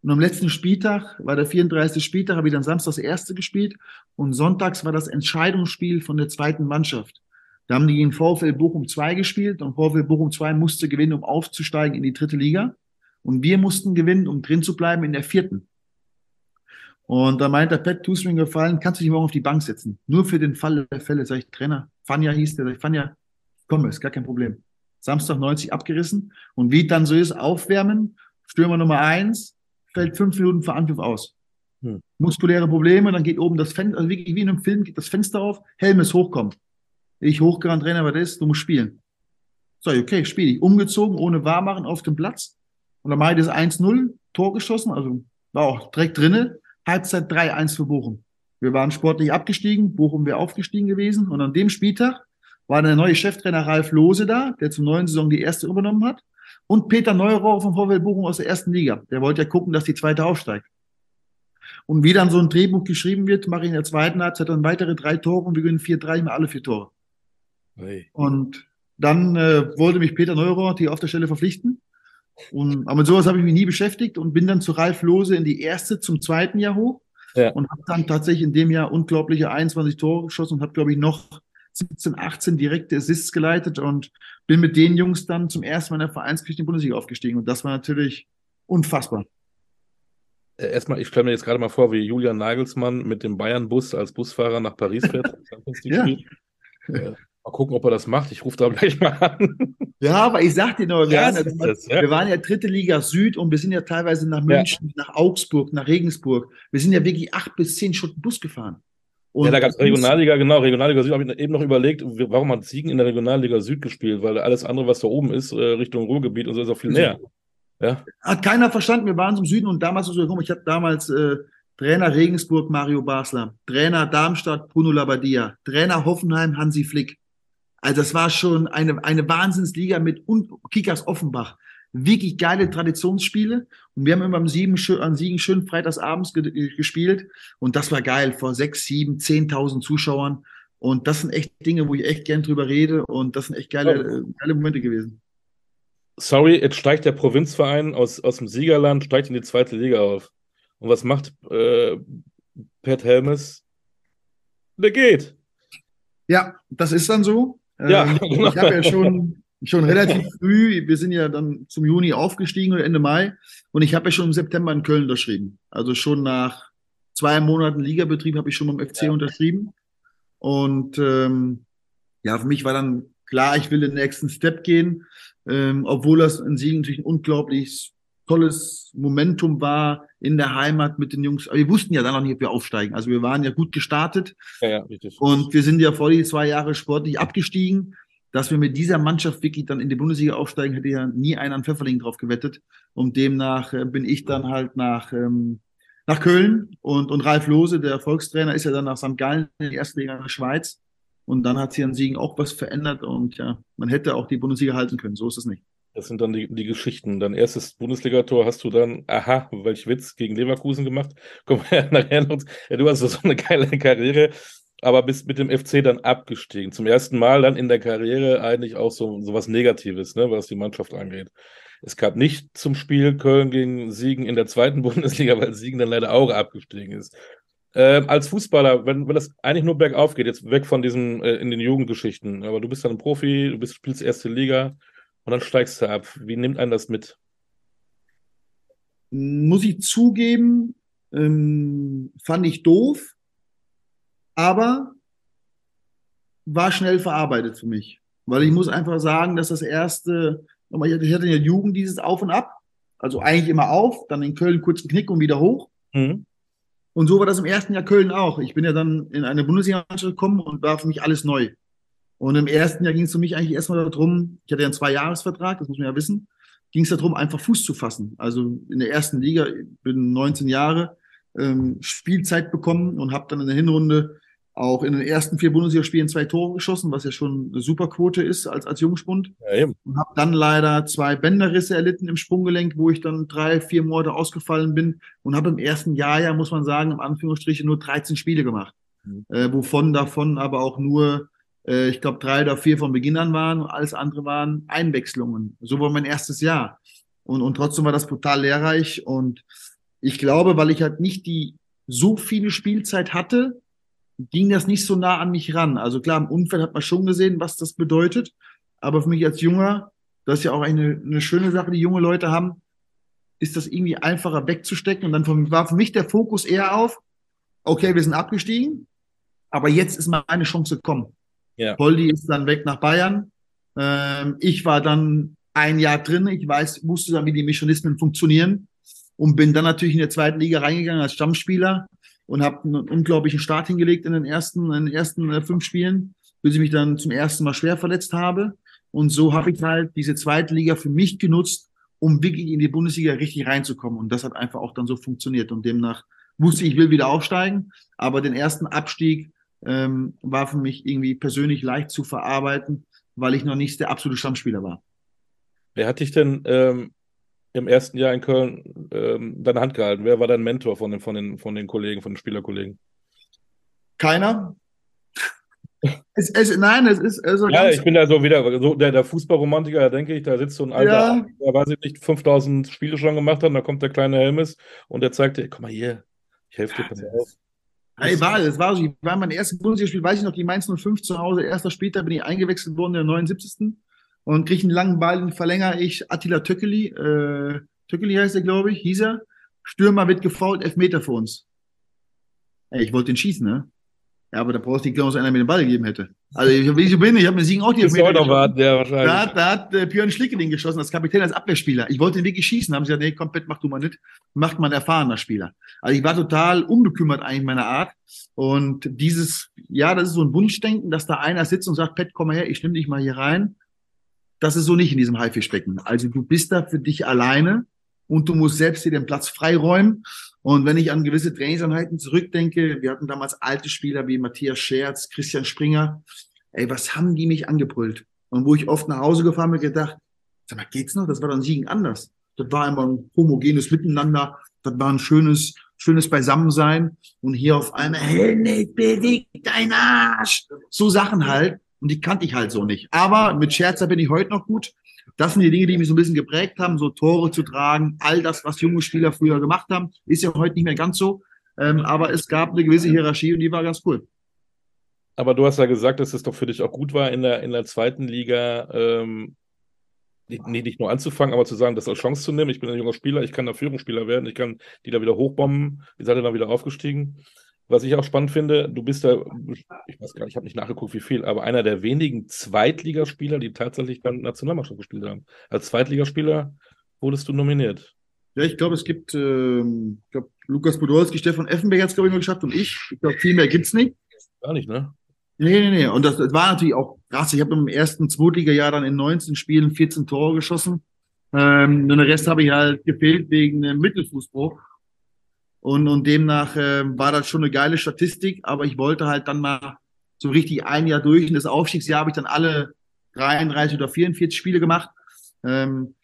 Und am letzten Spieltag, war der 34. Spieltag, habe ich dann samstags erste gespielt und sonntags war das Entscheidungsspiel von der zweiten Mannschaft. Da haben die gegen VfL Bochum 2 gespielt und VfL Bochum 2 musste gewinnen, um aufzusteigen in die dritte Liga. Und wir mussten gewinnen, um drin zu bleiben in der vierten. Und da meint der Pat, tust mir gefallen, kannst du dich morgen auf die Bank setzen. Nur für den Fall der Fälle, sag ich, Trainer. Fanja hieß der, sag ich, Fanja, komm, ist gar kein Problem. Samstag 90 abgerissen. Und wie dann so ist, aufwärmen, Stürmer Nummer eins, fällt fünf Minuten vor Anpfiff aus. Hm. Muskuläre Probleme, dann geht oben das Fenster, also wirklich wie in einem Film geht das Fenster auf, Helm ist hochkommen. Ich hochgerannt, Trainer, was ist? Du musst spielen. Ich, okay, spiele ich. Umgezogen, ohne Wahrmachen auf dem Platz. Und dann mache ich das 1-0, Tor geschossen, also war auch direkt drinne. Halbzeit 3-1 für Bochum. Wir waren sportlich abgestiegen, Bochum wäre aufgestiegen gewesen. Und an dem Spieltag war der neue Cheftrainer Ralf Lose da, der zur neuen Saison die erste übernommen hat. Und Peter Neurohr vom VfL Bochum aus der ersten Liga. Der wollte ja gucken, dass die zweite aufsteigt. Und wie dann so ein Drehbuch geschrieben wird, mache ich in der zweiten Halbzeit dann weitere drei Tore und wir gewinnen vier, drei, alle vier Tore. Hey. Und dann äh, wollte mich Peter Neurohr hier auf der Stelle verpflichten. Und, aber mit sowas habe ich mich nie beschäftigt und bin dann zu Ralf Lose in die erste zum zweiten Jahr hoch ja. und habe dann tatsächlich in dem Jahr unglaubliche 21 Tore geschossen und habe, glaube ich, noch 17, 18 direkte Assists geleitet und bin mit den Jungs dann zum ersten Mal in der Vereinsgeschichte in die Bundesliga aufgestiegen. Und das war natürlich unfassbar. Äh, erstmal, ich stelle mir jetzt gerade mal vor, wie Julian Nagelsmann mit dem Bayern-Bus als Busfahrer nach Paris fährt. ja. Mal gucken, ob er das macht. Ich rufe da gleich mal an. Ja, aber ich sag dir noch, wir, ja, waren, das, ja. wir waren ja dritte Liga Süd und wir sind ja teilweise nach München, ja. nach Augsburg, nach Regensburg. Wir sind ja wirklich acht bis zehn Stunden Bus gefahren. Und ja, da gab es Regionalliga, genau, Regionalliga Süd habe ich eben noch überlegt, warum hat Siegen in der Regionalliga Süd gespielt, weil alles andere, was da oben ist, äh, Richtung Ruhrgebiet und so, ist auch viel näher. Ja. Hat keiner verstanden, wir waren zum Süden und damals so gekommen, ich hatte damals äh, Trainer Regensburg Mario Basler, Trainer Darmstadt Bruno Labbadia, Trainer Hoffenheim Hansi Flick. Also das war schon eine, eine Wahnsinnsliga mit und Kickers Offenbach. Wirklich geile Traditionsspiele. Und wir haben immer am Siegen, an Siegen schön freitagsabends ge gespielt. Und das war geil, vor sechs, sieben, zehntausend Zuschauern. Und das sind echt Dinge, wo ich echt gern drüber rede. Und das sind echt geile, oh. geile Momente gewesen. Sorry, jetzt steigt der Provinzverein aus, aus dem Siegerland, steigt in die zweite Liga auf. Und was macht äh, Pat Helmes? Der geht. Ja, das ist dann so. Ja, ähm, genau. Ich habe ja schon, schon relativ früh, wir sind ja dann zum Juni aufgestiegen oder Ende Mai und ich habe ja schon im September in Köln unterschrieben. Also schon nach zwei Monaten Ligabetrieb habe ich schon beim FC ja. unterschrieben. Und ähm, ja, für mich war dann klar, ich will den nächsten Step gehen, ähm, obwohl das in Siegen natürlich ein unglaublich tolles Momentum war in der Heimat mit den Jungs. Aber wir wussten ja dann noch nicht, ob wir aufsteigen. Also wir waren ja gut gestartet. Ja, ja, richtig. Und wir sind ja vor die zwei Jahre sportlich abgestiegen. Dass wir mit dieser Mannschaft wirklich dann in die Bundesliga aufsteigen, hätte ja nie einer an Pfefferling drauf gewettet. Und demnach äh, bin ich dann halt nach, ähm, nach Köln und, und Ralf Lose, der Erfolgstrainer, ist ja dann nach St. Gallen in die erste Liga in der Schweiz. Und dann hat sich an Siegen auch was verändert und ja, man hätte auch die Bundesliga halten können. So ist es nicht. Das sind dann die, die Geschichten. Dein erstes Bundesligator hast du dann, aha, welch Witz, gegen Leverkusen gemacht. Komm wir nachher noch. Ja, du hast so eine geile Karriere, aber bist mit dem FC dann abgestiegen. Zum ersten Mal dann in der Karriere eigentlich auch so, so was Negatives, ne, was die Mannschaft angeht. Es gab nicht zum Spiel Köln gegen Siegen in der zweiten Bundesliga, weil Siegen dann leider auch abgestiegen ist. Äh, als Fußballer, wenn, wenn das eigentlich nur bergauf geht, jetzt weg von diesen äh, in den Jugendgeschichten, aber du bist dann ein Profi, du bist, spielst erste Liga, und dann steigst du ab. Wie nimmt einen das mit? Muss ich zugeben, ähm, fand ich doof, aber war schnell verarbeitet für mich. Weil ich muss einfach sagen, dass das erste, ich hatte in der Jugend dieses Auf und Ab, also eigentlich immer auf, dann in Köln kurzen Knick und wieder hoch. Mhm. Und so war das im ersten Jahr Köln auch. Ich bin ja dann in eine Bundesliga-Mannschaft gekommen und war für mich alles neu. Und im ersten Jahr ging es für mich eigentlich erstmal darum, ich hatte ja einen Zwei-Jahres-Vertrag, das muss man ja wissen, ging es darum, einfach Fuß zu fassen. Also in der ersten Liga, ich bin 19 Jahre, ähm, Spielzeit bekommen und habe dann in der Hinrunde auch in den ersten vier Bundesligaspielen zwei Tore geschossen, was ja schon eine super Quote ist als, als Jungspund. Ja, eben. Und habe dann leider zwei Bänderrisse erlitten im Sprunggelenk, wo ich dann drei, vier Monate ausgefallen bin und habe im ersten Jahr ja, muss man sagen, im Anführungsstrichen nur 13 Spiele gemacht. Mhm. Äh, wovon davon aber auch nur äh, ich glaube, drei oder vier von Beginn an waren und alles andere waren Einwechslungen. So war mein erstes Jahr. Und, und trotzdem war das brutal lehrreich. Und ich glaube, weil ich halt nicht die so viele Spielzeit hatte, ging das nicht so nah an mich ran. Also klar, im Umfeld hat man schon gesehen, was das bedeutet. Aber für mich als Junger, das ist ja auch eine, eine schöne Sache, die junge Leute haben, ist das irgendwie einfacher wegzustecken. Und dann war für mich der Fokus eher auf, okay, wir sind abgestiegen, aber jetzt ist meine Chance gekommen. Ja. Poldi ist dann weg nach Bayern. Ähm, ich war dann ein Jahr drin. Ich weiß, wusste dann, wie die Mechanismen funktionieren und bin dann natürlich in der zweiten Liga reingegangen als Stammspieler und habe einen unglaublichen Start hingelegt in den ersten, in den ersten äh, fünf Spielen, bis ich mich dann zum ersten Mal schwer verletzt habe. Und so habe ich halt diese zweite Liga für mich genutzt, um wirklich in die Bundesliga richtig reinzukommen. Und das hat einfach auch dann so funktioniert. Und demnach wusste ich, will wieder aufsteigen. Aber den ersten Abstieg ähm, war für mich irgendwie persönlich leicht zu verarbeiten, weil ich noch nicht der absolute Stammspieler war. Wer hat dich denn ähm, im ersten Jahr in Köln ähm, deine Hand gehalten? Wer war dein Mentor von den, von den, von den Kollegen, von den Spielerkollegen? Keiner. Es, es, nein, es ist. Also ja, ich bin da so wieder, so der, der Fußballromantiker, da denke ich, da sitzt so ein alter, ja. der weiß ich nicht, 5000 Spiele schon gemacht hat, und da kommt der kleine Helmes und der zeigt dir, guck mal hier, ich helfe dir, pass auf. Hey, war, das war so, ich war mein erstes Bundesligaspiel, weiß ich noch, die Mainz 05 zu Hause, erster später bin ich eingewechselt worden in der 79 und kriege einen langen Ball, den verlängere ich. Attila Töckeli, äh, Töckeli heißt er, glaube ich, hieß er. Stürmer wird gefault, Elfmeter für uns. Ey, ich wollte den schießen, ne? Ja, aber da brauchst du nicht genau, dass einer mir den Ball gegeben hätte. Also, ich, wie ich bin, ich habe mir Siegen auch die Elfmeter geschossen. Warten, ja, wahrscheinlich. Da, da hat äh, Björn Schlicke den geschossen, als Kapitän, als Abwehrspieler. Ich wollte den wirklich schießen, haben sie gesagt, nee, komplett mach du mal nicht. Macht mal ein erfahrener Spieler. Also ich war total unbekümmert eigentlich meiner Art. Und dieses, ja, das ist so ein Wunschdenken, dass da einer sitzt und sagt, Pet, komm mal her, ich nehme dich mal hier rein das ist so nicht in diesem Haifischbecken. Also du bist da für dich alleine und du musst selbst dir den Platz freiräumen. Und wenn ich an gewisse Trainingseinheiten zurückdenke, wir hatten damals alte Spieler wie Matthias Scherz, Christian Springer. Ey, was haben die mich angebrüllt? Und wo ich oft nach Hause gefahren bin, gedacht, sag mal, geht's noch? Das war dann Siegen anders. Das war immer ein homogenes Miteinander. Das war ein schönes, schönes Beisammensein. Und hier auf einmal, hey, nicht bewegt dein Arsch. So Sachen halt. Und die kannte ich halt so nicht. Aber mit Scherzer bin ich heute noch gut. Das sind die Dinge, die mich so ein bisschen geprägt haben, so Tore zu tragen, all das, was junge Spieler früher gemacht haben, ist ja heute nicht mehr ganz so. Ähm, aber es gab eine gewisse Hierarchie und die war ganz cool. Aber du hast ja gesagt, dass es doch für dich auch gut war, in der, in der zweiten Liga ähm, nicht, nicht nur anzufangen, aber zu sagen, das als Chance zu nehmen. Ich bin ein junger Spieler, ich kann da Führungsspieler werden, ich kann die da wieder hochbomben. Ihr seid dann wieder aufgestiegen. Was ich auch spannend finde, du bist da, ich weiß gar nicht, ich habe nicht nachgeguckt, wie viel, aber einer der wenigen Zweitligaspieler, die tatsächlich dann Nationalmannschaft gespielt haben. Als Zweitligaspieler wurdest du nominiert. Ja, ich glaube, es gibt, ähm, ich glaube, Lukas Podolski, Stefan Effenberg hat es, glaube ich, nur geschafft und ich. Ich glaube, viel mehr gibt es nicht. Gar nicht, ne? Nee, nee, nee. Und das, das war natürlich auch krass. Ich habe im ersten Zweitliga-Jahr dann in 19 Spielen 14 Tore geschossen. Ähm, und den Rest habe ich halt gefehlt wegen äh, Mittelfußbruch. Und, und demnach äh, war das schon eine geile Statistik, aber ich wollte halt dann mal so richtig ein Jahr durch. Und das Aufstiegsjahr habe ich dann alle 33 oder 44 Spiele gemacht. Ähm,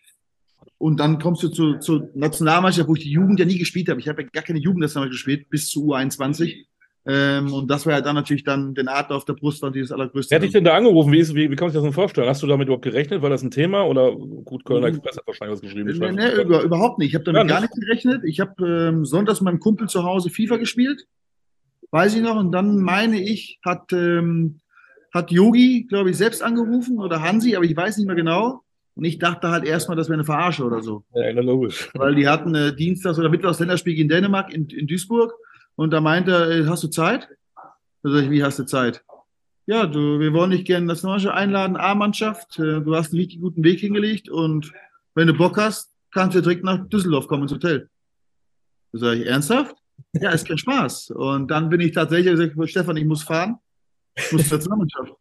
und dann kommst du zur zu Nationalmannschaft, wo ich die Jugend ja nie gespielt habe. Ich habe ja gar keine Jugendnationalmannschaft gespielt, bis zu U21. Ähm, und das war ja dann natürlich dann den Adler auf der Brust dann dieses allergrößte. Wer hat dich denn da angerufen? Wie, ist, wie, wie kann sich das denn vorstellen? Hast du damit überhaupt gerechnet? War das ein Thema? Oder gut, Kölner mhm. Express hat wahrscheinlich was geschrieben. Nee, nee, über, überhaupt nicht. Ich habe damit ja, nicht. gar nicht gerechnet. Ich habe ähm, sonntags mit meinem Kumpel zu Hause FIFA gespielt. Weiß ich noch. Und dann meine ich, hat, ähm, hat Yogi, glaube ich, selbst angerufen oder Hansi, aber ich weiß nicht mehr genau. Und ich dachte halt erstmal, das wäre eine Verarsche oder so. Ja, logisch. Weil die hatten äh, Dienstags oder Mittwochs Länderspiel in Dänemark, in, in Duisburg. Und da meinte er, äh, hast du Zeit? Da sag ich, wie hast du Zeit? Ja, du, wir wollen dich gerne das Neue einladen, A-Mannschaft. Äh, du hast einen richtig guten Weg hingelegt und wenn du Bock hast, kannst du direkt nach Düsseldorf kommen ins Hotel. Da sage ich, ernsthaft? Ja, ist kein Spaß. Und dann bin ich tatsächlich gesagt, Stefan, ich muss fahren. Ich muss zur Nationalmannschaft.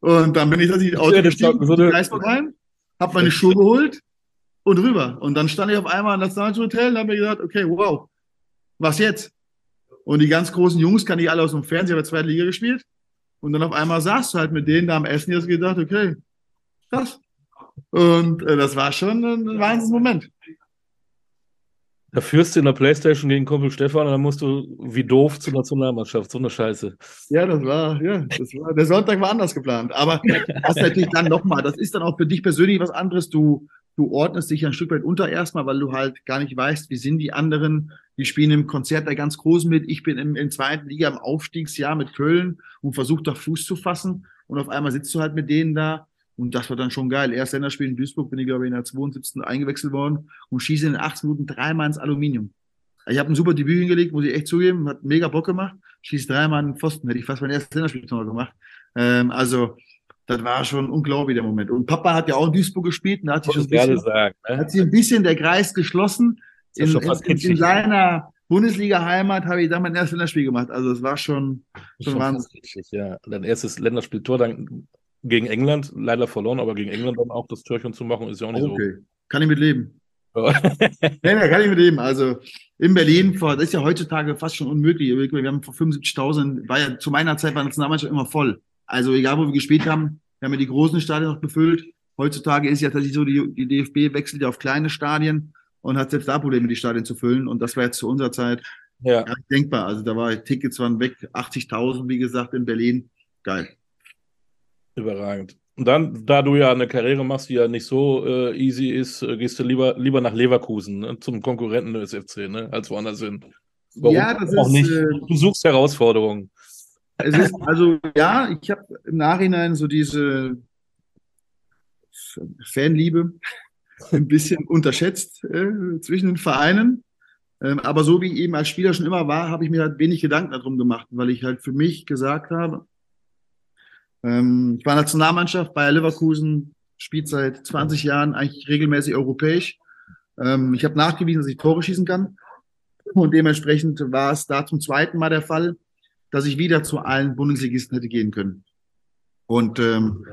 Und dann bin ich tatsächlich ausgestiegen, in Geisburg rein, hab meine Schuhe geholt und rüber. Und dann stand ich auf einmal im Nationalmannschaft-Hotel und habe mir gesagt, okay, wow, was jetzt? Und die ganz großen Jungs kann ich alle aus dem Fernsehen, bei zweiter Liga gespielt. Und dann auf einmal saß du halt mit denen da am Essen jetzt gedacht, okay, krass. Und äh, das war schon ein Wahnsinnsmoment. Da führst du in der Playstation gegen Kumpel Stefan und dann musst du wie doof zur Nationalmannschaft. So eine Scheiße. Ja, das war, ja, das war, der Sonntag war anders geplant. Aber das natürlich dann nochmal, das ist dann auch für dich persönlich was anderes. Du, du ordnest dich ein Stück weit unter erstmal, weil du halt gar nicht weißt, wie sind die anderen. Die spielen im Konzert der ganz Großen mit. Ich bin im, im zweiten Liga im Aufstiegsjahr mit Köln und versuche doch Fuß zu fassen. Und auf einmal sitzt du halt mit denen da. Und das war dann schon geil. Erst Länderspiel in Duisburg bin ich, glaube ich, in der 72. eingewechselt worden und schieße in den 8 Minuten dreimal ins Aluminium. Ich habe ein super Debüt hingelegt, muss ich echt zugeben. Hat mega Bock gemacht. Schieße dreimal in den Pfosten. Hätte ich fast mein erstes Länderspiel gemacht. Ähm, also, das war schon unglaublich der Moment. Und Papa hat ja auch in Duisburg gespielt und da hat sich, schon ein bisschen, sagen, ne? hat sich ein bisschen der Kreis geschlossen. In, in, in, in, seiner Bundesliga-Heimat habe ich da mein erstes Länderspiel gemacht. Also es war schon, schon, schon Wahnsinn. Ja, dein erstes Länderspieltor dann gegen England, leider verloren, aber gegen England dann auch das Türchen zu machen, ist ja auch nicht okay. so. Okay, kann ich mit leben. nee, nee, kann ich mit leben. Also in Berlin, vor, das ist ja heutzutage fast schon unmöglich. Wir haben vor 75.000, war ja zu meiner Zeit war die Nationalmannschaft immer voll. Also egal, wo wir gespielt haben, wir haben ja die großen Stadien noch befüllt. Heutzutage ist ja tatsächlich so, die, die DFB wechselt ja auf kleine Stadien und hat selbst da Probleme, die Stadien zu füllen. Und das war jetzt zu unserer Zeit ja. gar nicht denkbar. Also da war Tickets waren weg, 80.000, wie gesagt, in Berlin. Geil. Überragend. Und dann, da du ja eine Karriere machst, die ja nicht so äh, easy ist, äh, gehst du lieber, lieber nach Leverkusen, ne? zum Konkurrenten des FC, ne? als woanders hin. Warum ja, das auch ist. Nicht? Äh, du suchst Herausforderungen. Es ist, also ja, ich habe im Nachhinein so diese Fanliebe ein bisschen unterschätzt äh, zwischen den Vereinen. Ähm, aber so wie ich eben als Spieler schon immer war, habe ich mir halt wenig Gedanken darum gemacht, weil ich halt für mich gesagt habe, ähm, ich war Nationalmannschaft bei Leverkusen, spielt seit 20 Jahren eigentlich regelmäßig europäisch. Ähm, ich habe nachgewiesen, dass ich Tore schießen kann. Und dementsprechend war es da zum zweiten Mal der Fall, dass ich wieder zu allen Bundesligisten hätte gehen können. Und ähm,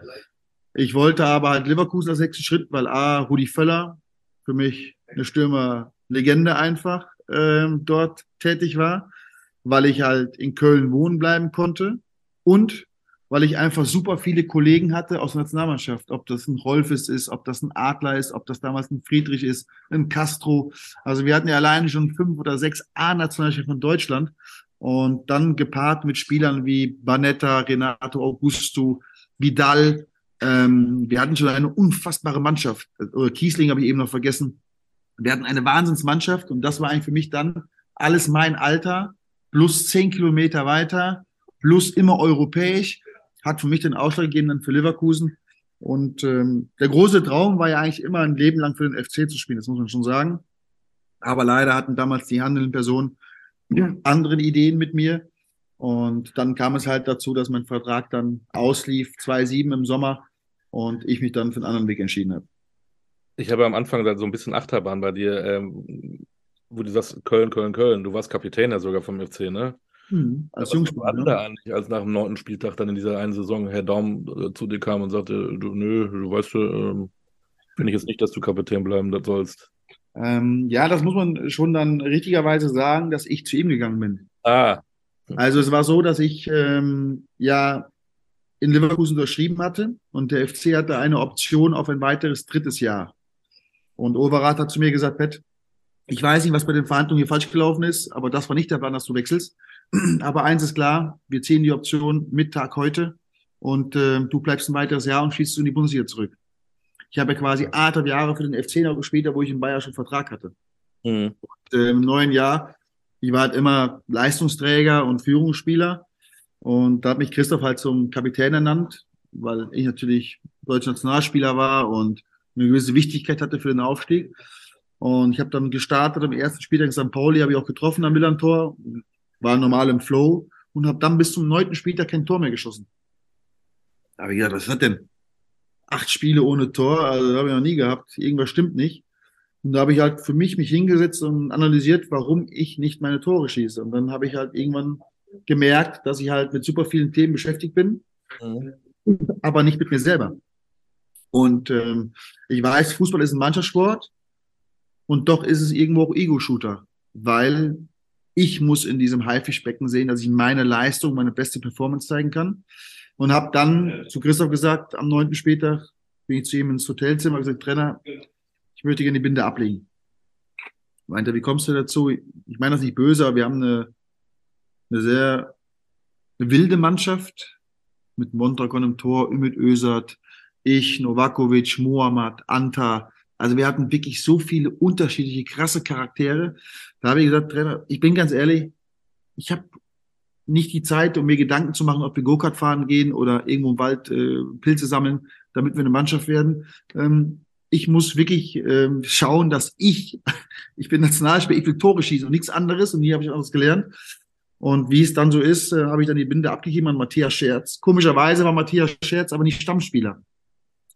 ich wollte aber halt Leverkusen als nächsten Schritt, weil A, Rudi Völler für mich eine Stürmerlegende einfach ähm, dort tätig war, weil ich halt in Köln wohnen bleiben konnte und weil ich einfach super viele Kollegen hatte aus der Nationalmannschaft, ob das ein Rolfes ist, ob das ein Adler ist, ob das damals ein Friedrich ist, ein Castro. Also wir hatten ja alleine schon fünf oder sechs A-Nationalmannschaften von Deutschland und dann gepaart mit Spielern wie Banetta, Renato Augusto, Vidal. Ähm, wir hatten schon eine unfassbare Mannschaft. Oder Kiesling habe ich eben noch vergessen. Wir hatten eine Wahnsinnsmannschaft und das war eigentlich für mich dann alles mein Alter, plus zehn Kilometer weiter, plus immer europäisch, hat für mich den Ausschlag gegeben dann für Leverkusen. Und ähm, der große Traum war ja eigentlich immer ein Leben lang für den FC zu spielen, das muss man schon sagen. Aber leider hatten damals die handelnden Personen anderen Ideen mit mir. Und dann kam es halt dazu, dass mein Vertrag dann auslief, 2-7 im Sommer, und ich mich dann für einen anderen Weg entschieden habe. Ich habe am Anfang da so ein bisschen Achterbahn bei dir, ähm, wo du sagst, Köln, Köln, Köln. Du warst Kapitän ja sogar vom FC, ne? Hm, als Jungspieler. Ne? eigentlich, als nach dem neunten Spieltag dann in dieser einen Saison Herr Daum äh, zu dir kam und sagte, du, nö, du weißt, äh, finde ich jetzt nicht, dass du Kapitän bleiben sollst. Ähm, ja, das muss man schon dann richtigerweise sagen, dass ich zu ihm gegangen bin. Ah. Also es war so, dass ich ähm, ja in Leverkusen unterschrieben hatte und der FC hatte eine Option auf ein weiteres drittes Jahr. Und Overath hat zu mir gesagt, Pet, ich weiß nicht, was bei den Verhandlungen hier falsch gelaufen ist, aber das war nicht der Plan, dass du wechselst. Aber eins ist klar, wir ziehen die Option mit Tag heute und äh, du bleibst ein weiteres Jahr und schließt du in die Bundesliga zurück. Ich habe ja quasi anderthalb Jahre für den FC noch gespielt, wo ich in Bayern schon Vertrag hatte. Mhm. Und, äh, Im neuen Jahr, ich war halt immer Leistungsträger und Führungsspieler. Und da hat mich Christoph halt zum Kapitän ernannt, weil ich natürlich deutscher Nationalspieler war und eine gewisse Wichtigkeit hatte für den Aufstieg. Und ich habe dann gestartet am ersten Spieltag in St. Pauli, habe ich auch getroffen am Millantor, war normal im Flow und habe dann bis zum neunten Spieltag kein Tor mehr geschossen. Da habe ich gedacht, was ist das denn? Acht Spiele ohne Tor, also das habe ich noch nie gehabt. Irgendwas stimmt nicht. Und da habe ich halt für mich mich hingesetzt und analysiert, warum ich nicht meine Tore schieße. Und dann habe ich halt irgendwann gemerkt, dass ich halt mit super vielen Themen beschäftigt bin, mhm. aber nicht mit mir selber. Und ähm, ich weiß, Fußball ist ein Mannschaftssport und doch ist es irgendwo auch Ego-Shooter, weil ich muss in diesem Haifischbecken sehen, dass ich meine Leistung, meine beste Performance zeigen kann und habe dann zu Christoph gesagt, am neunten später bin ich zu ihm ins Hotelzimmer gesagt, Trainer, ich möchte gerne die Binde ablegen. Meinte, wie kommst du dazu? Ich meine das nicht böse, aber wir haben eine, eine sehr wilde Mannschaft mit Mondragon im Tor, Ümit Özat, ich, Novakovic, Mohamed, Anta, Also wir hatten wirklich so viele unterschiedliche, krasse Charaktere. Da habe ich gesagt, Trainer, ich bin ganz ehrlich, ich habe nicht die Zeit, um mir Gedanken zu machen, ob wir Go-Kart fahren gehen oder irgendwo im Wald äh, Pilze sammeln, damit wir eine Mannschaft werden. Ähm, ich muss wirklich ähm, schauen, dass ich, ich bin Nationalspieler, ich will Tore schießen und nichts anderes und hier habe ich was gelernt. Und wie es dann so ist, äh, habe ich dann die Binde abgegeben an Matthias Scherz. Komischerweise war Matthias Scherz aber nicht Stammspieler.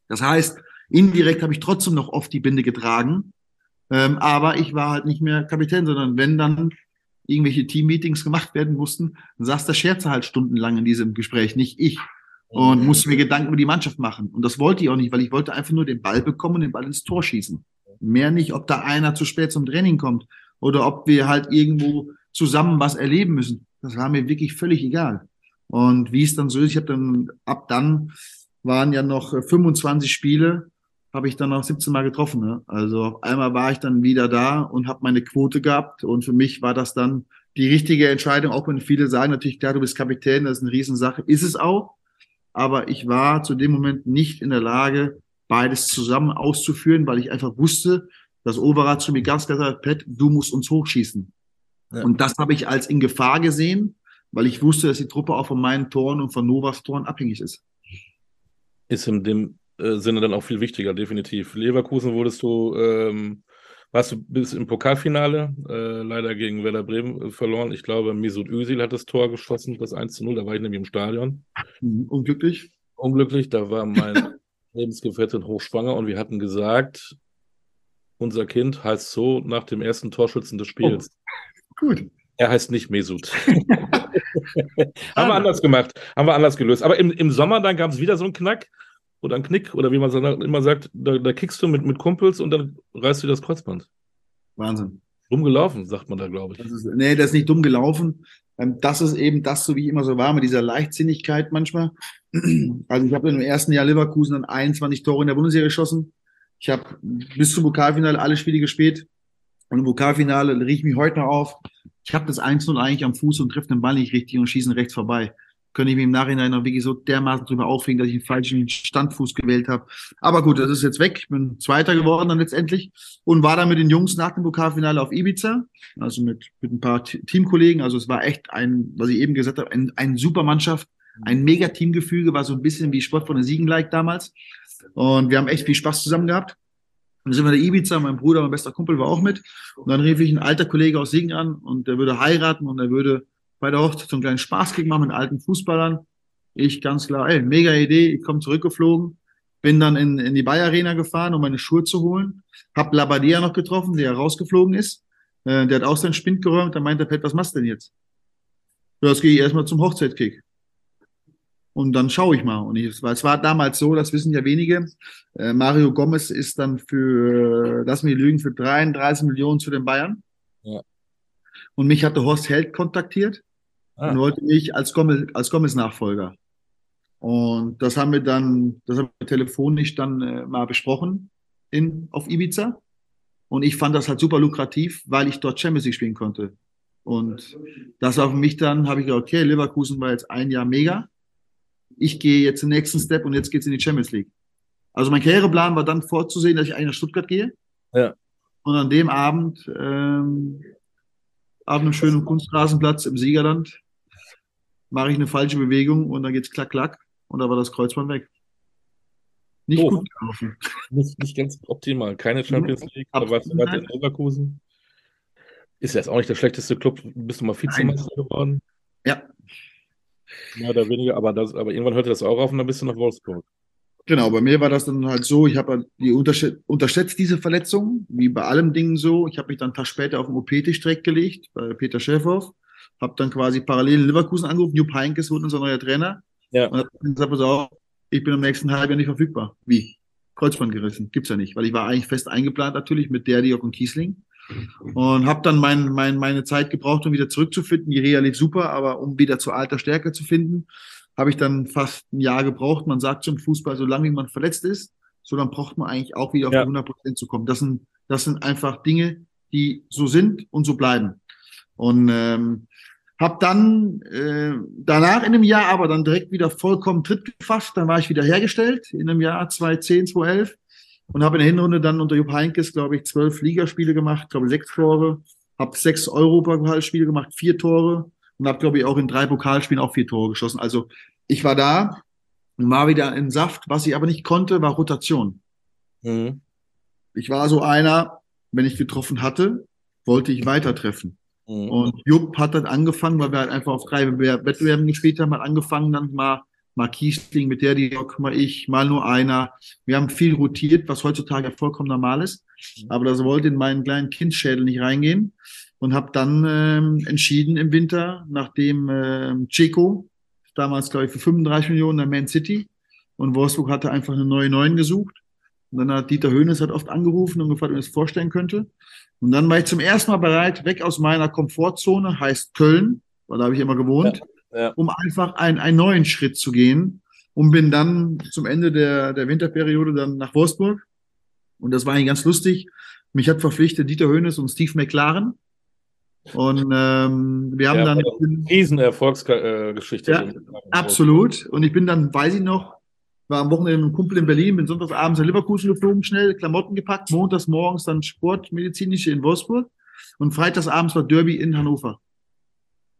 Das heißt, indirekt habe ich trotzdem noch oft die Binde getragen, ähm, aber ich war halt nicht mehr Kapitän, sondern wenn dann irgendwelche Teammeetings gemacht werden mussten, dann saß der Scherzer halt stundenlang in diesem Gespräch, nicht ich. Und musste mir Gedanken über die Mannschaft machen. Und das wollte ich auch nicht, weil ich wollte einfach nur den Ball bekommen und den Ball ins Tor schießen. Mehr nicht, ob da einer zu spät zum Training kommt oder ob wir halt irgendwo zusammen was erleben müssen. Das war mir wirklich völlig egal. Und wie es dann so ist, ich habe dann ab dann waren ja noch 25 Spiele, habe ich dann auch 17 Mal getroffen. Ne? Also auf einmal war ich dann wieder da und habe meine Quote gehabt. Und für mich war das dann die richtige Entscheidung, auch wenn viele sagen natürlich, klar, du bist Kapitän, das ist eine Riesensache. Ist es auch. Aber ich war zu dem Moment nicht in der Lage, beides zusammen auszuführen, weil ich einfach wusste, dass Overath zu mir ganz klar sagt, Pat, du musst uns hochschießen. Ja. Und das habe ich als in Gefahr gesehen, weil ich wusste, dass die Truppe auch von meinen Toren und von Novas Toren abhängig ist. Ist in dem äh, Sinne dann auch viel wichtiger, definitiv. Leverkusen wurdest du, ähm, warst du bis im Pokalfinale, äh, leider gegen Werder Bremen äh, verloren. Ich glaube, Mesut Özil hat das Tor geschossen, das 1 zu 0, da war ich nämlich im Stadion. Mhm, unglücklich? Unglücklich, da war mein Lebensgefährtin hochschwanger und wir hatten gesagt, unser Kind heißt so nach dem ersten Torschützen des Spiels. Oh. Gut. Er heißt nicht Mesut. haben wir anders gemacht, haben wir anders gelöst. Aber im, im Sommer dann gab es wieder so einen Knack oder einen Knick oder wie man immer sagt, da, da kickst du mit, mit Kumpels und dann reißt du das Kreuzband. Wahnsinn. Dumm gelaufen, sagt man da, glaube ich. Das ist, nee, das ist nicht dumm gelaufen. Ähm, das ist eben das, so wie ich immer so war, mit dieser Leichtsinnigkeit manchmal. Also ich habe im ersten Jahr Leverkusen dann 21 Tore in der Bundesliga geschossen. Ich habe bis zum Pokalfinale alle Spiele gespielt. Und im Pokalfinale riech mich heute noch auf. Ich habe das 1-0 eigentlich am Fuß und treffe den Ball nicht richtig und schießen rechts vorbei. Könnte ich mir im Nachhinein noch wirklich so dermaßen drüber aufregen, dass ich einen falschen Standfuß gewählt habe. Aber gut, das ist jetzt weg. Ich bin Zweiter geworden dann letztendlich und war dann mit den Jungs nach dem Pokalfinale auf Ibiza, also mit, mit ein paar Teamkollegen. Also es war echt ein, was ich eben gesagt habe, ein, ein super Mannschaft, ein mega Teamgefüge, war so ein bisschen wie Sport von den Siegen-like damals. Und wir haben echt viel Spaß zusammen gehabt. Dann sind wir in der Ibiza, mein Bruder, mein bester Kumpel war auch mit. Und dann rief ich einen alter Kollege aus Siegen an und der würde heiraten und er würde bei der Hochzeit so einen kleinen Spaßkick machen mit alten Fußballern. Ich ganz klar, ey, mega Idee, ich komme zurückgeflogen, bin dann in, in die Bayer Arena gefahren, um meine Schuhe zu holen, hab Labadia noch getroffen, der rausgeflogen ist. Äh, der hat auch seinen Spind geräumt, da meinte der Pet, was machst du denn jetzt? Ja, jetzt gehe ich erstmal zum Hochzeitskick und dann schaue ich mal. Und ich, weil es war damals so, das wissen ja wenige, äh, Mario Gomez ist dann für, lass mich lügen, für 33 Millionen zu den Bayern. Ja. Und mich hatte Horst Held kontaktiert ah. und wollte mich als Gomez, als Gomez Nachfolger. Und das haben wir dann, das haben wir telefonisch dann äh, mal besprochen in, auf Ibiza. Und ich fand das halt super lukrativ, weil ich dort Champions League spielen konnte. Und das war für mich dann, habe ich gedacht, okay, Leverkusen war jetzt ein Jahr mega ich gehe jetzt den nächsten Step und jetzt geht's in die Champions League. Also mein Karriereplan war dann vorzusehen, dass ich eigentlich nach Stuttgart gehe. Ja. Und an dem Abend, ähm, auf einem schönen Kunstrasenplatz im Siegerland, mache ich eine falsche Bewegung und dann geht's klack, klack und da war das Kreuzband weg. Nicht Doof. gut gelaufen. Nicht, nicht ganz optimal. Keine Champions League, aber was in Leverkusen? Ist jetzt auch nicht der schlechteste Club. Bist du mal Vizemeister geworden? Ja, Mehr oder weniger, aber, das, aber irgendwann hörte das auch auf und dann bist du nach Wolfsburg. Genau, bei mir war das dann halt so, ich habe die unterschätzt, diese Verletzung, wie bei allem Dingen so. Ich habe mich dann einen Tag später auf den OP-Tisch direkt gelegt, bei Peter Schäfhoff, habe dann quasi parallel in Leverkusen angerufen, Jupp Heynckes wurde unser neuer Trainer. Ja. Und habe gesagt, pass auf, ich bin im nächsten Halbjahr nicht verfügbar. Wie? Kreuzband gerissen, gibt's ja nicht, weil ich war eigentlich fest eingeplant natürlich mit Derdiok und Kiesling. Und habe dann mein, mein, meine Zeit gebraucht, um wieder zurückzufinden. Die Reha lief super, aber um wieder zur alter Stärke zu finden, habe ich dann fast ein Jahr gebraucht. Man sagt zum Fußball, solange wie man verletzt ist, so dann braucht man eigentlich auch wieder auf ja. 100 Prozent zu kommen. Das sind, das sind einfach Dinge, die so sind und so bleiben. Und ähm, habe dann äh, danach in einem Jahr aber dann direkt wieder vollkommen Tritt gefasst. Dann war ich wieder hergestellt in einem Jahr 2010, 2011 und habe in der Hinrunde dann unter Jupp Heinkes, glaube ich, zwölf Ligaspiele gemacht, glaube sechs Tore, habe sechs Europapokalspiele gemacht, vier Tore und habe, glaube ich, auch in drei Pokalspielen auch vier Tore geschossen. Also ich war da und war wieder in Saft. Was ich aber nicht konnte, war Rotation. Mhm. Ich war so einer, wenn ich getroffen hatte, wollte ich weiter treffen. Mhm. Und Jupp hat dann angefangen, weil wir halt einfach auf drei Wettbewerben gespielt haben, hat angefangen dann mal mal Kiesling, mit der die mal ich, mal nur einer. Wir haben viel rotiert, was heutzutage vollkommen normal ist. Mhm. Aber das wollte in meinen kleinen Kindschädel nicht reingehen und habe dann ähm, entschieden im Winter, nachdem ähm, Chico, damals glaube ich für 35 Millionen der Man City und Wolfsburg hatte einfach eine neue Neuen gesucht. Und dann hat Dieter Höhnes hat oft angerufen und gefragt, ob er es vorstellen könnte. Und dann war ich zum ersten Mal bereit, weg aus meiner Komfortzone, heißt Köln, weil da habe ich immer gewohnt, ja ja. um einfach ein, einen neuen Schritt zu gehen. Und bin dann zum Ende der, der Winterperiode dann nach Wolfsburg. Und das war eigentlich ganz lustig. Mich hat verpflichtet Dieter Höhnes und Steve McLaren. Und ähm, wir haben ja, dann. Riesenerfolgsgeschichte. Ja, absolut. Und ich bin dann, weiß ich noch, war am Wochenende mit einem Kumpel in Berlin, bin sonntags abends in Leverkusen geflogen, schnell Klamotten gepackt, montags morgens dann Sportmedizinische in Wolfsburg und freitags abends war Derby in Hannover.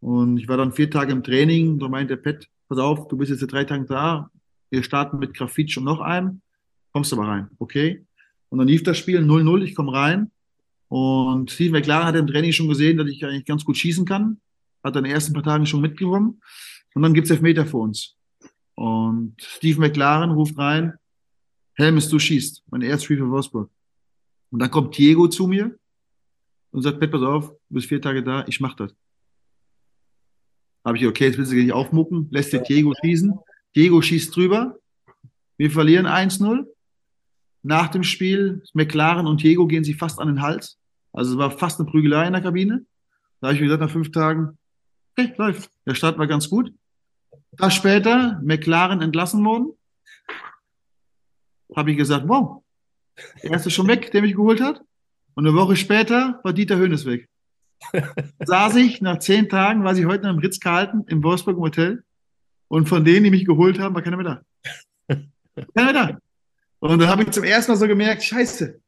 Und ich war dann vier Tage im Training. Da meinte der Pet, pass auf, du bist jetzt drei Tage da. Wir starten mit Grafitsch und noch einem. Kommst du aber rein, okay? Und dann lief das Spiel 0-0, ich komme rein. Und Steve McLaren hat im Training schon gesehen, dass ich eigentlich ganz gut schießen kann. Hat dann in den ersten paar Tagen schon mitgenommen. Und dann gibt's Elfmeter für uns. Und Steve McLaren ruft rein, Helmes, du schießt. Mein erstes Spiel für Wolfsburg. Und dann kommt Diego zu mir und sagt, Pet, pass auf, du bist vier Tage da, ich mach das. Habe ich, okay, jetzt willst du nicht aufmucken, lässt der Diego schießen. Diego schießt drüber. Wir verlieren 1-0. Nach dem Spiel, McLaren und Diego gehen sich fast an den Hals. Also es war fast eine Prügelei in der Kabine. Da habe ich mir gesagt, nach fünf Tagen, okay, läuft. Der Start war ganz gut. Da später, McLaren entlassen worden. Habe ich gesagt, wow, der erste schon weg, der mich geholt hat. Und eine Woche später war Dieter Höhnes weg saß ich nach zehn Tagen, war ich heute noch im Ritz-Carlton im Wolfsburg Hotel. Und von denen, die mich geholt haben, war keiner mehr da. keiner mehr da. Und dann habe ich zum ersten Mal so gemerkt, scheiße.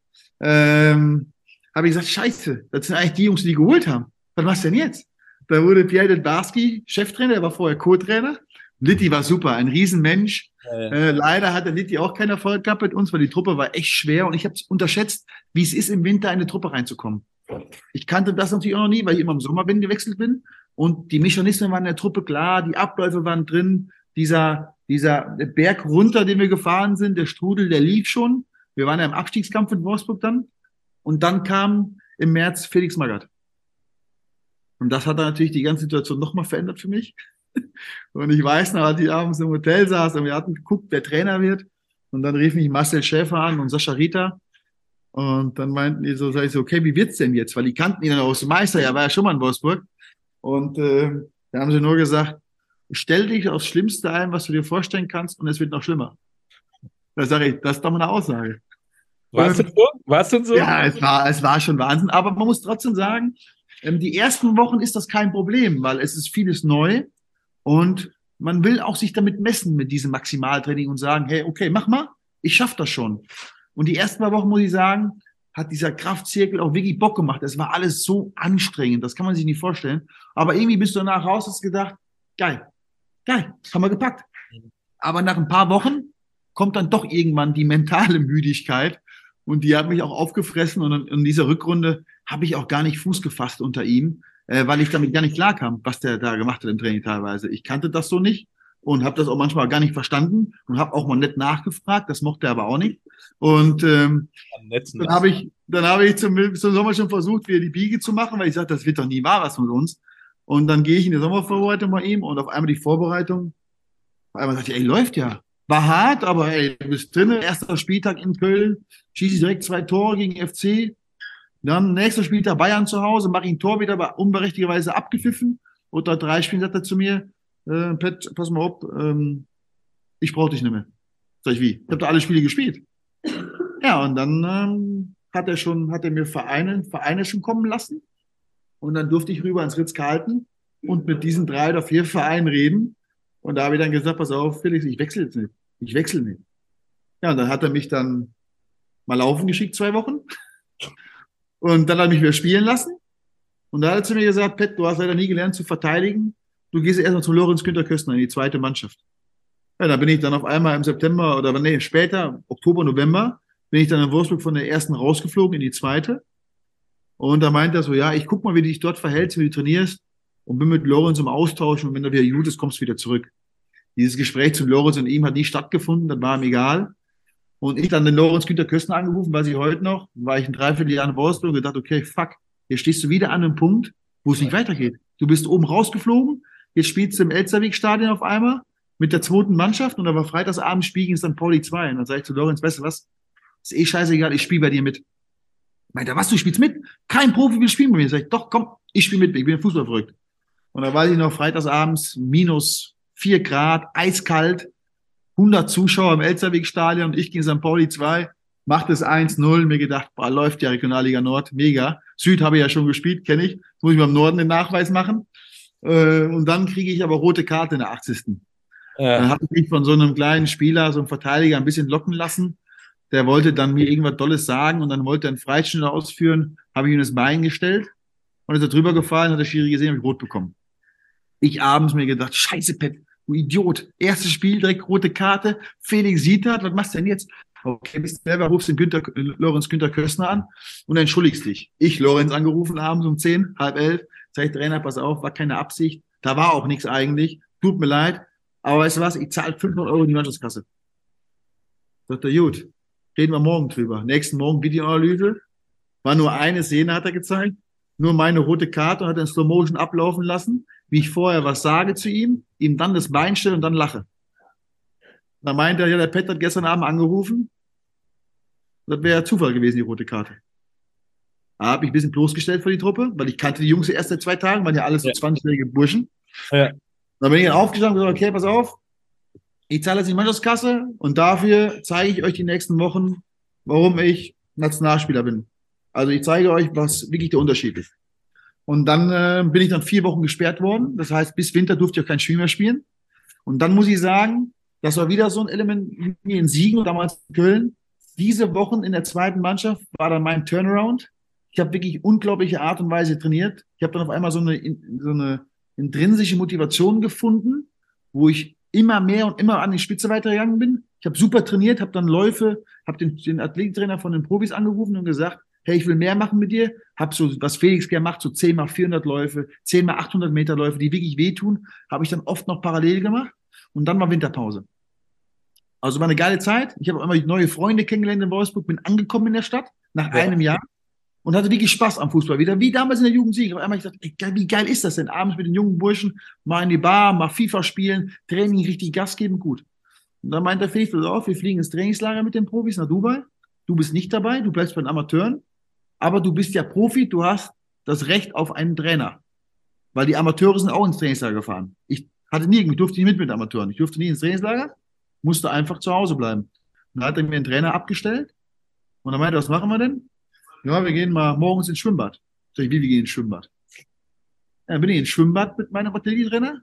Ähm, habe ich gesagt, scheiße, das sind eigentlich die Jungs, die die geholt haben. Was machst du denn jetzt? Da wurde Pierre Delbarski Cheftrainer, der war vorher Co-Trainer. Litti war super, ein Riesenmensch. Ja, ja. Äh, leider hatte Litti auch keinen Erfolg gehabt mit uns, weil die Truppe war echt schwer und ich habe unterschätzt, wie es ist, im Winter in eine Truppe reinzukommen. Ich kannte das natürlich auch noch nie, weil ich immer im Sommer bin, gewechselt bin. Und die Mechanismen waren in der Truppe klar, die Abläufe waren drin. Dieser, dieser Berg runter, den wir gefahren sind, der Strudel, der lief schon. Wir waren ja im Abstiegskampf in Wolfsburg dann. Und dann kam im März Felix Magath. Und das hat dann natürlich die ganze Situation nochmal verändert für mich. Und ich weiß noch, als ich abends im Hotel saß und wir hatten geguckt, wer Trainer wird. Und dann rief mich Marcel Schäfer an und Sascha Rita. Und dann meinten die so, sag ich so, okay, wie wird's denn jetzt? Weil die kannten ihn aus dem Meister, ja, war ja schon mal in Wolfsburg. Und äh, da haben sie nur gesagt, stell dich aufs Schlimmste ein, was du dir vorstellen kannst, und es wird noch schlimmer. Da sage ich, das ist doch mal eine Aussage. War es denn so? War es denn so? Ja, es war, es war schon Wahnsinn. Aber man muss trotzdem sagen, ähm, die ersten Wochen ist das kein Problem, weil es ist vieles neu und man will auch sich damit messen mit diesem Maximaltraining und sagen, hey, okay, mach mal, ich schaff das schon. Und die ersten paar Wochen, muss ich sagen, hat dieser Kraftzirkel auch wirklich Bock gemacht. Es war alles so anstrengend, das kann man sich nicht vorstellen. Aber irgendwie bist du danach raus, hast gedacht, geil, geil, haben wir gepackt. Aber nach ein paar Wochen kommt dann doch irgendwann die mentale Müdigkeit und die hat mich auch aufgefressen und in dieser Rückrunde habe ich auch gar nicht Fuß gefasst unter ihm, äh, weil ich damit gar nicht klarkam, was der da gemacht hat im Training teilweise. Ich kannte das so nicht und habe das auch manchmal gar nicht verstanden und habe auch mal nett nachgefragt, das mochte er aber auch nicht. Und ähm, dann habe ich, dann habe ich zum, zum Sommer schon versucht, wieder die Biege zu machen, weil ich sagte, das wird doch nie wahr was mit uns. Und dann gehe ich in die Sommervorbereitung bei ihm und auf einmal die Vorbereitung, auf einmal sagte ich, ey, läuft ja. War hart, aber ey, du bist drin, erster Spieltag in Köln, schieße ich direkt zwei Tore gegen FC. Dann nächster Spieltag Bayern zu Hause, mache ich ein Tor wieder unberechtigterweise abgepfiffen. Oder drei Spielen sagt er zu mir, äh, Pet, pass mal auf, ähm, ich brauche dich nicht mehr. Sag ich, wie? Ich habe da alle Spiele gespielt. Ja, und dann ähm, hat er schon, hat er mir Vereine, Vereine schon kommen lassen. Und dann durfte ich rüber ins Ritz-Carlton und mit diesen drei oder vier Vereinen reden. Und da habe ich dann gesagt, pass auf, Felix, ich wechsle jetzt nicht. Ich wechsle nicht. Ja, und dann hat er mich dann mal laufen geschickt, zwei Wochen. Und dann hat er mich wieder spielen lassen. Und da hat er zu mir gesagt, Pet, du hast leider nie gelernt zu verteidigen. Du gehst erstmal zu Lorenz Günter Köstner in die zweite Mannschaft. Ja, da bin ich dann auf einmal im September oder nee, später, Oktober, November, bin ich dann in Wolfsburg von der ersten rausgeflogen in die zweite. Und da meint er so, ja, ich guck mal, wie du dich dort verhältst, wie du trainierst und bin mit Lorenz im Austausch und wenn er wieder gut ist, kommst du wieder zurück. Dieses Gespräch zu Lorenz und ihm hat nie stattgefunden, das war ihm egal. Und ich dann den Lorenz Günter Köstner angerufen, weiß ich heute noch, war ich ein Dreivierteljahr in Wolfsburg und gedacht, okay, fuck, jetzt stehst du wieder an einem Punkt, wo es nicht weitergeht. Du bist oben rausgeflogen, jetzt spielst du im Elsterweg-Stadion auf einmal mit der zweiten Mannschaft und aber freitagsabend spielen gegen St. Pauli 2. Und dann sage ich zu Lorenz, weißt du was, ist eh scheißegal, ich spiele bei dir mit. Meint er, was, du spielst mit? Kein Profi will spielen bei mir. Sag ich, doch, komm, ich spiele mit, ich bin Fußball verrückt. Und da weiß ich noch, freitagsabends minus vier Grad, eiskalt, 100 Zuschauer im Elsterweg-Stadion, ich gegen St. Pauli 2, macht es 1-0, mir gedacht, boah, läuft ja Regionalliga Nord, mega. Süd habe ich ja schon gespielt, kenne ich, muss ich beim Norden den Nachweis machen. Äh, und dann kriege ich aber rote Karte in der 80. Ja. Dann habe ich mich von so einem kleinen Spieler, so einem Verteidiger ein bisschen locken lassen. Der wollte dann mir irgendwas Dolles sagen und dann wollte er einen Freischnitt ausführen, habe ich ihm das Bein gestellt und ist er drüber gefallen, hat der Schiri gesehen, habe ich rot bekommen. Ich abends mir gedacht, scheiße, Pet, du Idiot. Erstes Spiel, direkt rote Karte. Felix sieht das, was machst du denn jetzt? Okay, bist selber, rufst den Günther, Lorenz Günther Köstner an und entschuldigst dich. Ich, Lorenz, angerufen abends um zehn, halb elf, sag ich, Trainer, pass auf, war keine Absicht. Da war auch nichts eigentlich. Tut mir leid. Aber weißt du was? Ich zahle 500 Euro in die Mannschaftskasse. Sagt er, gut. Reden wir morgen drüber. Nächsten Morgen Videoanalyse. War nur eine Szene, hat er gezeigt. Nur meine rote Karte und hat in Slow Motion ablaufen lassen wie ich vorher was sage zu ihm, ihm dann das Bein stelle und dann lache. Da meint er, ja, der Pet hat gestern Abend angerufen. Das wäre Zufall gewesen, die rote Karte. Da habe ich ein bisschen bloßgestellt für die Truppe, weil ich kannte die Jungs erst seit zwei Tagen, waren ja alles so ja. 20-jährige Burschen. Ja. Dann bin ich dann aufgestanden und gesagt, okay, pass auf, ich zahle jetzt die Mannschaftskasse und dafür zeige ich euch die nächsten Wochen, warum ich Nationalspieler bin. Also ich zeige euch, was wirklich der Unterschied ist. Und dann äh, bin ich dann vier Wochen gesperrt worden. Das heißt, bis Winter durfte ich auch kein Spiel mehr spielen. Und dann muss ich sagen, das war wieder so ein Element wie in Siegen, damals in Köln. Diese Wochen in der zweiten Mannschaft war dann mein Turnaround. Ich habe wirklich unglaubliche Art und Weise trainiert. Ich habe dann auf einmal so eine, so eine intrinsische Motivation gefunden, wo ich immer mehr und immer an die Spitze weitergegangen bin. Ich habe super trainiert, habe dann Läufe, habe den, den Athletiktrainer von den Profis angerufen und gesagt, hey, ich will mehr machen mit dir, hab so, was Felix gerne macht, so 10 mal 400 Läufe, 10 mal 800 Meter Läufe, die wirklich wehtun, habe ich dann oft noch parallel gemacht und dann war Winterpause. Also war eine geile Zeit. Ich habe immer neue Freunde kennengelernt in Wolfsburg, bin angekommen in der Stadt nach ja. einem Jahr und hatte wirklich Spaß am Fußball wieder, wie damals in der Jugendsieg. Auf einmal ich dachte, ey, wie geil ist das denn? Abends mit den jungen Burschen mal in die Bar, mal FIFA spielen, Training richtig Gas geben, gut. Und dann meint der Felix, auf, wir fliegen ins Trainingslager mit den Profis nach Dubai. Du bist nicht dabei, du bleibst bei den Amateuren aber du bist ja Profi, du hast das Recht auf einen Trainer. Weil die Amateure sind auch ins Trainingslager gefahren. Ich hatte nie, ich durfte nie mit mit Amateuren. Ich durfte nie ins Trainingslager, musste einfach zu Hause bleiben. Und dann hat er mir einen Trainer abgestellt und dann meinte, was machen wir denn? Ja, wir gehen mal morgens ins Schwimmbad. Sag ich, wie, wir gehen ins Schwimmbad? Dann bin ich ins Schwimmbad mit meinem Artillerietrainer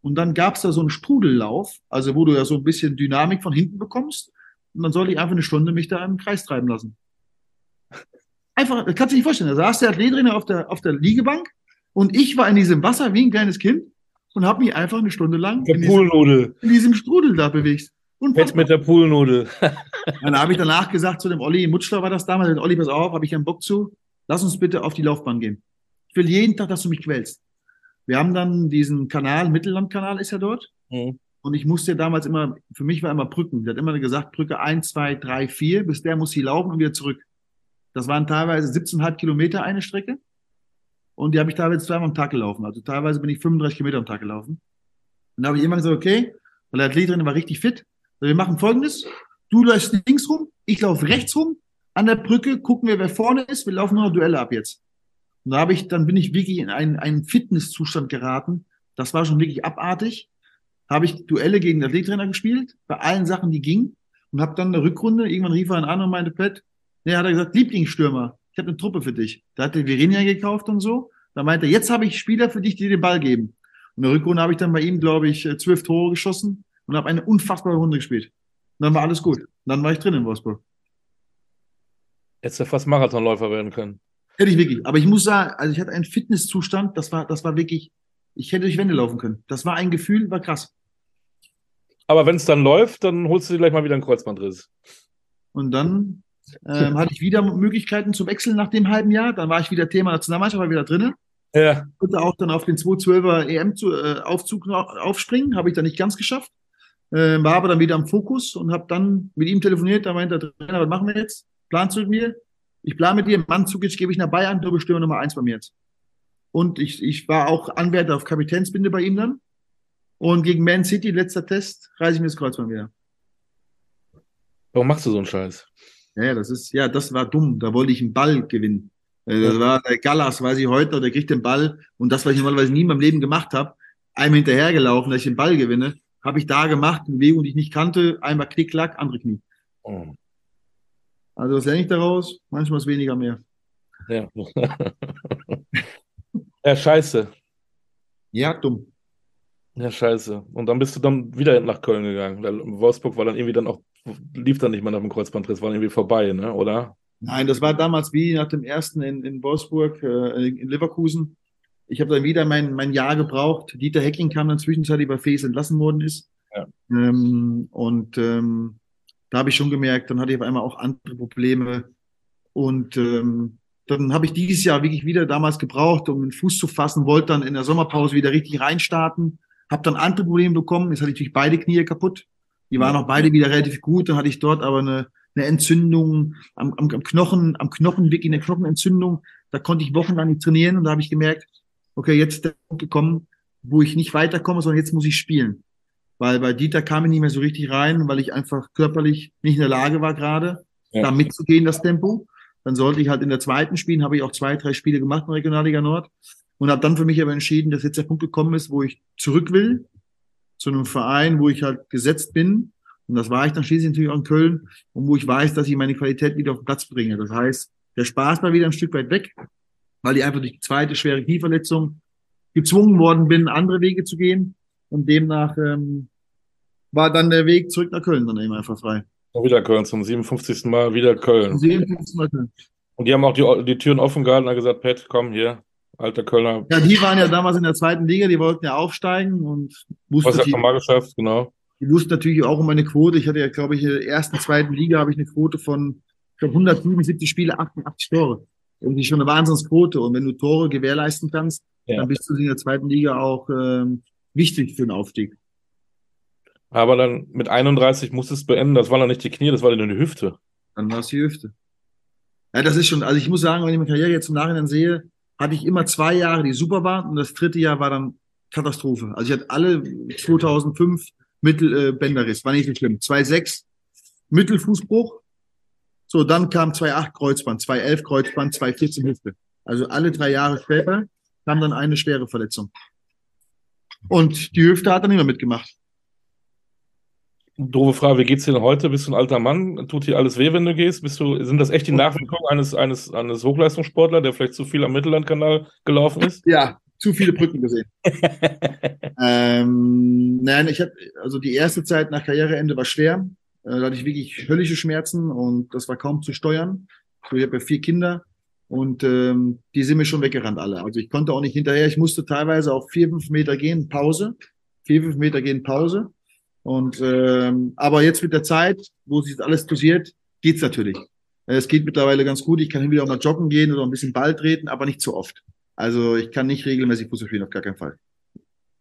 und dann gab's da so einen Sprudellauf, also wo du ja so ein bisschen Dynamik von hinten bekommst und dann sollte ich einfach eine Stunde mich da im Kreis treiben lassen. Einfach, das kannst du dir nicht vorstellen. Da saß der Athletrainer auf der, auf der Liegebank und ich war in diesem Wasser wie ein kleines Kind und habe mich einfach eine Stunde lang der in, diesem, in diesem Strudel da bewegt. Und Jetzt mit der Poolnudel. dann habe ich danach gesagt zu dem Olli, Mutschler war das damals, Olli, pass auf, habe ich einen Bock zu, lass uns bitte auf die Laufbahn gehen. Ich will jeden Tag, dass du mich quälst. Wir haben dann diesen Kanal, Mittellandkanal ist ja dort. Mhm. Und ich musste damals immer, für mich war immer Brücken. Der hat immer gesagt, Brücke eins, zwei, drei, vier, bis der muss hier laufen und wieder zurück. Das waren teilweise 17,5 Kilometer eine Strecke. Und die habe ich teilweise zweimal am Tag gelaufen. Also teilweise bin ich 35 Kilometer am Tag gelaufen. Und da habe ich immer gesagt, okay, weil der Athletin war richtig fit. Also wir machen folgendes. Du läufst links rum, ich laufe rechts rum. An der Brücke gucken wir, wer vorne ist. Wir laufen nur noch Duelle ab jetzt. Und da habe ich, dann bin ich wirklich in einen, einen Fitnesszustand geraten. Das war schon wirklich abartig. Habe ich Duelle gegen den Athletrainer gespielt, bei allen Sachen, die gingen. Und habe dann eine Rückrunde, irgendwann rief er an und meinte, Pet, Nee, hat er gesagt, Lieblingsstürmer, ich habe eine Truppe für dich. Da hat er Virinja gekauft und so. Da meinte er, jetzt habe ich Spieler für dich, die den Ball geben. Und in der Rückrunde habe ich dann bei ihm, glaube ich, äh, zwölf Tore geschossen und habe eine unfassbare Runde gespielt. Und dann war alles gut. Und dann war ich drin in Wolfsburg. Hättest du fast Marathonläufer werden können. Hätte ich wirklich. Aber ich muss sagen, also ich hatte einen Fitnesszustand, das war, das war wirklich, ich hätte durch Wände laufen können. Das war ein Gefühl, war krass. Aber wenn es dann läuft, dann holst du dir gleich mal wieder einen Kreuzbandriss. Und dann ähm, hatte ich wieder Möglichkeiten zu wechseln nach dem halben Jahr. Dann war ich wieder Thema Nationalmannschaft, war wieder drinne. Ja. Konnte auch dann auf den 212er EM-Aufzug äh, aufspringen, habe ich dann nicht ganz geschafft. Äh, war aber dann wieder am Fokus und habe dann mit ihm telefoniert. Da meinte der Trainer, was machen wir jetzt? Planst du mit mir? Ich plane mit dir, Mann Zukic gebe ich nach Bayern, du bestimme Nummer eins bei mir jetzt. Und ich, ich war auch Anwärter auf Kapitänsbinde bei ihm dann. Und gegen Man City, letzter Test, reiße ich mir das Kreuzband wieder. Warum machst du so einen Scheiß? Ja, das ist, ja, das war dumm. Da wollte ich einen Ball gewinnen. Äh, das war der Gallas, weiß ich heute, der kriegt den Ball. Und das, was ich normalerweise nie in meinem Leben gemacht habe, einem hinterhergelaufen, dass ich den Ball gewinne, habe ich da gemacht, eine Bewegung, die ich nicht kannte, einmal Klick, Klack, andere Knie. Oh. Also was lerne ich daraus? Manchmal ist weniger mehr. Ja. ja, scheiße. Ja, dumm. Ja, scheiße. Und dann bist du dann wieder nach Köln gegangen. Wolfsburg war dann irgendwie dann auch, lief dann nicht mehr nach dem Kreuzbandriss, war irgendwie vorbei, ne? oder? Nein, das war damals wie nach dem ersten in, in Wolfsburg, äh, in Leverkusen. Ich habe dann wieder mein, mein Jahr gebraucht. Dieter Hecking kam dann zwischenzeitlich bei Fes entlassen worden ist. Ja. Ähm, und ähm, da habe ich schon gemerkt, dann hatte ich auf einmal auch andere Probleme. Und ähm, dann habe ich dieses Jahr wirklich wieder damals gebraucht, um den Fuß zu fassen, wollte dann in der Sommerpause wieder richtig reinstarten habe dann andere Probleme bekommen. Jetzt hatte ich natürlich beide Knie kaputt. Die waren auch beide wieder relativ gut. Dann hatte ich dort aber eine, eine Entzündung am, am, am Knochen, am Knochen, wirklich eine Knochenentzündung. Da konnte ich wochenlang nicht trainieren und da habe ich gemerkt, okay, jetzt ist der Punkt gekommen, wo ich nicht weiterkomme, sondern jetzt muss ich spielen. Weil bei Dieter kam ich nicht mehr so richtig rein, weil ich einfach körperlich nicht in der Lage war gerade, ja. da mitzugehen, das Tempo. Dann sollte ich halt in der zweiten spielen, habe ich auch zwei, drei Spiele gemacht in Regionalliga Nord und habe dann für mich aber entschieden, dass jetzt der Punkt gekommen ist, wo ich zurück will zu einem Verein, wo ich halt gesetzt bin. Und das war ich dann schließlich natürlich auch in Köln und wo ich weiß, dass ich meine Qualität wieder auf den Platz bringe. Das heißt, der Spaß war wieder ein Stück weit weg, weil ich einfach durch die zweite schwere Knieverletzung gezwungen worden bin, andere Wege zu gehen. Und demnach ähm, war dann der Weg zurück nach Köln dann eben einfach frei. Wieder Köln, zum 57. Mal wieder Köln. 57. Mal Köln. Und die haben auch die, die Türen offen gehalten und gesagt, Pat, komm hier, Alter Kölner. Ja, die waren ja damals in der zweiten Liga, die wollten ja aufsteigen und wussten. Was ja schon mal geschafft, genau. Die wussten natürlich auch um meine Quote. Ich hatte ja, glaube ich, in der ersten, zweiten Liga habe ich eine Quote von, ich glaube, 177 Spiele, 88 Tore. Irgendwie schon eine Wahnsinnsquote. Und wenn du Tore gewährleisten kannst, ja. dann bist du in der zweiten Liga auch ähm, wichtig für den Aufstieg. Aber dann mit 31 musstest du beenden. Das war dann nicht die Knie, das war dann die Hüfte. Dann war es die Hüfte. Ja, das ist schon, also ich muss sagen, wenn ich meine Karriere jetzt im Nachhinein sehe, hatte ich immer zwei Jahre, die super waren und das dritte Jahr war dann Katastrophe. Also ich hatte alle 2005 Mittel äh, war nicht so schlimm. 2,6 Mittelfußbruch. So, dann kam 2,8 Kreuzband, 2,11 Kreuzband, 2,14 Hüfte. Also alle drei Jahre später kam dann eine schwere Verletzung. Und die Hüfte hat dann immer mitgemacht. Doofe Frage, wie geht's dir denn heute? Bist du ein alter Mann? Tut dir alles weh, wenn du gehst? Bist du, sind das echt die Nachwirkungen eines, eines, eines Hochleistungssportler, der vielleicht zu viel am Mittellandkanal gelaufen ist? Ja, zu viele Brücken gesehen. ähm, nein, ich habe, also die erste Zeit nach Karriereende war schwer. Äh, da hatte ich wirklich höllische Schmerzen und das war kaum zu steuern. So, ich habe ja vier Kinder und ähm, die sind mir schon weggerannt alle. Also ich konnte auch nicht hinterher. Ich musste teilweise auch vier, fünf Meter gehen, Pause. Vier, fünf Meter gehen, Pause und ähm, aber jetzt mit der Zeit, wo sich alles dosiert, geht's natürlich. Es geht mittlerweile ganz gut. Ich kann wieder auch mal joggen gehen oder ein bisschen Ball treten, aber nicht zu oft. Also ich kann nicht regelmäßig Fußball spielen, auf gar keinen Fall.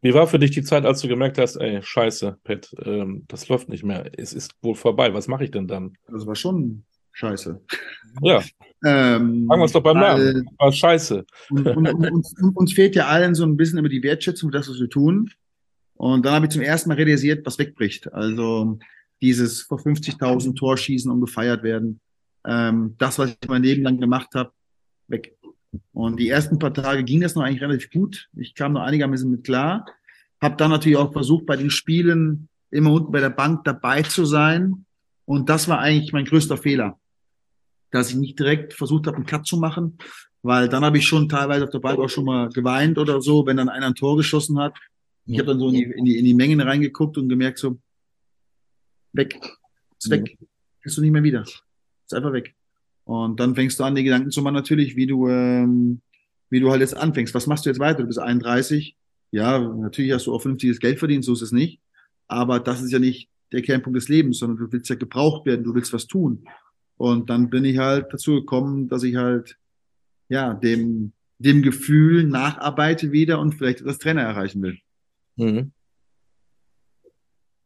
Wie war für dich die Zeit, als du gemerkt hast, ey, scheiße, Pat, ähm, das läuft nicht mehr. Es ist wohl vorbei. Was mache ich denn dann? Das war schon scheiße. Ja. ähm, Fangen wir es doch beim Namen. Äh, war scheiße. Und, und, und, und, uns fehlt ja allen so ein bisschen immer die Wertschätzung für das, was wir tun. Und dann habe ich zum ersten Mal realisiert, was wegbricht. Also dieses vor 50.000 Torschießen und gefeiert werden. Ähm, das, was ich mein Leben lang gemacht habe, weg. Und die ersten paar Tage ging das noch eigentlich relativ gut. Ich kam noch einigermaßen mit klar. Habe dann natürlich auch versucht, bei den Spielen immer unten bei der Bank dabei zu sein. Und das war eigentlich mein größter Fehler, dass ich nicht direkt versucht habe, einen Cut zu machen, weil dann habe ich schon teilweise auf der Bank auch schon mal geweint oder so, wenn dann einer ein Tor geschossen hat ich habe dann so in die, in, die, in die Mengen reingeguckt und gemerkt, so, weg, ist weg, kriegst du nicht mehr wieder. Ist einfach weg. Und dann fängst du an, die Gedanken zu machen, natürlich, wie du, ähm, wie du halt jetzt anfängst. Was machst du jetzt weiter? Du bist 31. Ja, natürlich hast du auch vernünftiges Geld verdient, so ist es nicht. Aber das ist ja nicht der Kernpunkt des Lebens, sondern du willst ja gebraucht werden, du willst was tun. Und dann bin ich halt dazu gekommen, dass ich halt, ja, dem, dem Gefühl nacharbeite wieder und vielleicht das Trainer erreichen will. Mhm.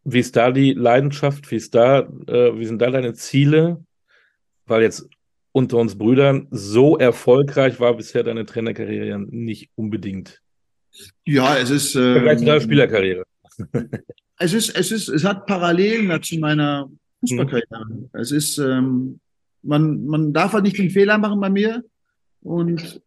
Wie ist da die Leidenschaft? Wie ist da, äh, wie sind da deine Ziele? Weil jetzt unter uns Brüdern so erfolgreich war bisher deine Trainerkarriere ja nicht unbedingt. Ja, es ist. Ähm, Vergleich zu deiner Spielerkarriere. Es ist, es ist, es hat Parallelen zu meiner Fußballkarriere. Mhm. Es ist, ähm, man, man darf halt nicht den Fehler machen bei mir und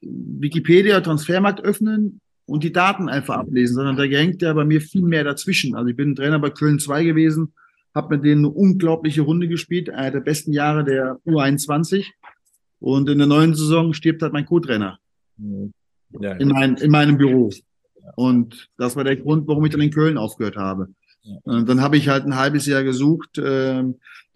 Wikipedia, Transfermarkt öffnen und die Daten einfach ablesen, sondern da hängt ja bei mir viel mehr dazwischen. Also ich bin Trainer bei Köln 2 gewesen, habe mit denen eine unglaubliche Runde gespielt, einer der besten Jahre der U21. Und in der neuen Saison stirbt halt mein Co-Trainer. Mhm. Ja, in, mein, in meinem Büro. Und das war der Grund, warum ich dann in Köln aufgehört habe. Und dann habe ich halt ein halbes Jahr gesucht, äh,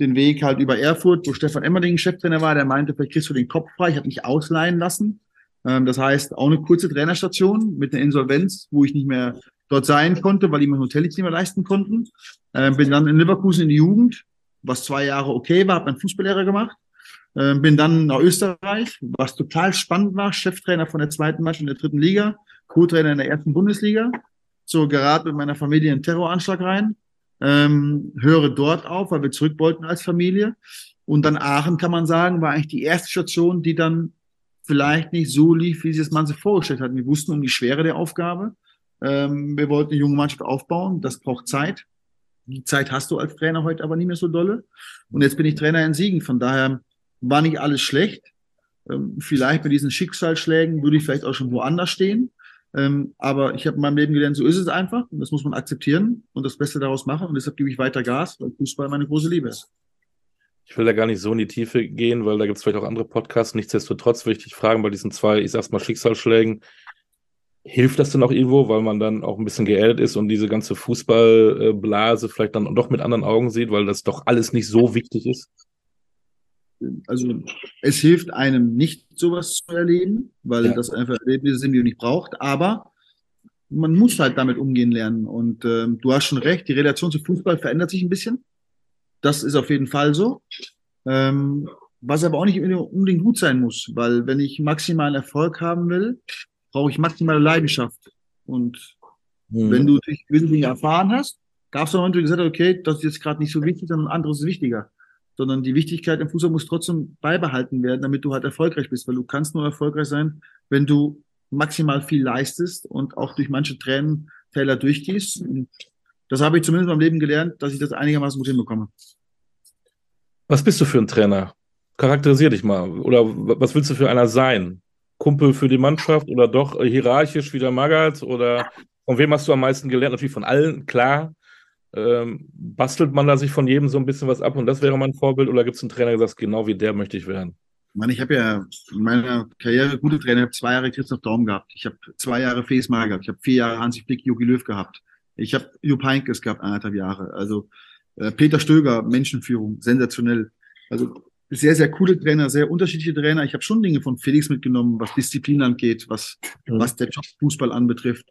den Weg halt über Erfurt, wo Stefan Emmerding Cheftrainer war, der meinte, vielleicht kriegst du den Kopf frei. Ich habe mich ausleihen lassen. Ähm, das heißt, auch eine kurze Trainerstation mit einer Insolvenz, wo ich nicht mehr dort sein konnte, weil die mein Hotel nicht mehr leisten konnten. Ähm, bin dann in Leverkusen in die Jugend, was zwei Jahre okay war, habe meinen Fußballlehrer gemacht. Ähm, bin dann nach Österreich, was total spannend war, Cheftrainer von der zweiten Mannschaft in der dritten Liga, Co-Trainer in der ersten Bundesliga. So gerade mit meiner Familie einen Terroranschlag rein. Höre dort auf, weil wir zurück wollten als Familie. Und dann Aachen, kann man sagen, war eigentlich die erste Station, die dann vielleicht nicht so lief, wie sie es man sich vorgestellt hat. Wir wussten um die Schwere der Aufgabe. Ähm, wir wollten eine junge Mannschaft aufbauen. Das braucht Zeit. Die Zeit hast du als Trainer heute aber nicht mehr so dolle. Und jetzt bin ich Trainer in Siegen. Von daher war nicht alles schlecht. Ähm, vielleicht mit diesen Schicksalsschlägen würde ich vielleicht auch schon woanders stehen. Ähm, aber ich habe in meinem Leben gelernt, so ist es einfach. Und das muss man akzeptieren und das Beste daraus machen. Und deshalb gebe ich weiter Gas, weil Fußball meine große Liebe ist. Ich will da gar nicht so in die Tiefe gehen, weil da gibt es vielleicht auch andere Podcasts. Nichtsdestotrotz will ich dich fragen, bei diesen zwei, ich sag's mal, Schicksalsschlägen, hilft das denn auch irgendwo, weil man dann auch ein bisschen geerdet ist und diese ganze Fußballblase vielleicht dann doch mit anderen Augen sieht, weil das doch alles nicht so wichtig ist? Also es hilft einem nicht, sowas zu erleben, weil ja. das einfach Erlebnisse sind, die man nicht braucht, aber man muss halt damit umgehen lernen. Und ähm, du hast schon recht, die Relation zu Fußball verändert sich ein bisschen. Das ist auf jeden Fall so. Ähm, was aber auch nicht unbedingt gut sein muss, weil wenn ich maximalen Erfolg haben will, brauche ich maximale Leidenschaft. Und mhm. wenn du dich gewisse Dinge erfahren hast, gab es Momente, wo gesagt hast, okay, das ist jetzt gerade nicht so wichtig, sondern anderes ist wichtiger. Sondern die Wichtigkeit im Fußball muss trotzdem beibehalten werden, damit du halt erfolgreich bist, weil du kannst nur erfolgreich sein, wenn du maximal viel leistest und auch durch manche Tränentäler durchgehst. Und das habe ich zumindest in meinem Leben gelernt, dass ich das einigermaßen gut hinbekomme. Was bist du für ein Trainer? Charakterisier dich mal. Oder was willst du für einer sein? Kumpel für die Mannschaft oder doch hierarchisch wie der Magath? Oder von wem hast du am meisten gelernt? Natürlich von allen, klar. Ähm, bastelt man da sich von jedem so ein bisschen was ab und das wäre mein Vorbild? Oder gibt es einen Trainer, der sagt, genau wie der möchte ich werden? Ich meine, ich habe ja in meiner Karriere gute Trainer, ich habe zwei Jahre Christoph Daum gehabt, ich habe zwei Jahre Fees gehabt, ich habe vier Jahre Hansi Flick, Jogi Löw gehabt. Ich habe Jupp Heynckes gehabt, anderthalb Jahre. Also äh, Peter Stöger, Menschenführung, sensationell. Also sehr, sehr coole Trainer, sehr unterschiedliche Trainer. Ich habe schon Dinge von Felix mitgenommen, was Disziplin angeht, was, mhm. was der Fußball anbetrifft.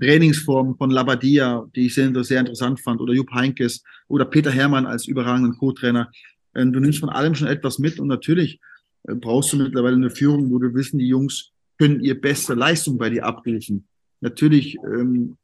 Trainingsformen von Labadia, die ich sehr, sehr interessant fand, oder Jupp Heinkes oder Peter Hermann als überragenden Co-Trainer. Ähm, du nimmst von allem schon etwas mit und natürlich äh, brauchst du mittlerweile eine Führung, wo du wissen, die Jungs können ihr beste Leistung bei dir abrufen. Natürlich ähm,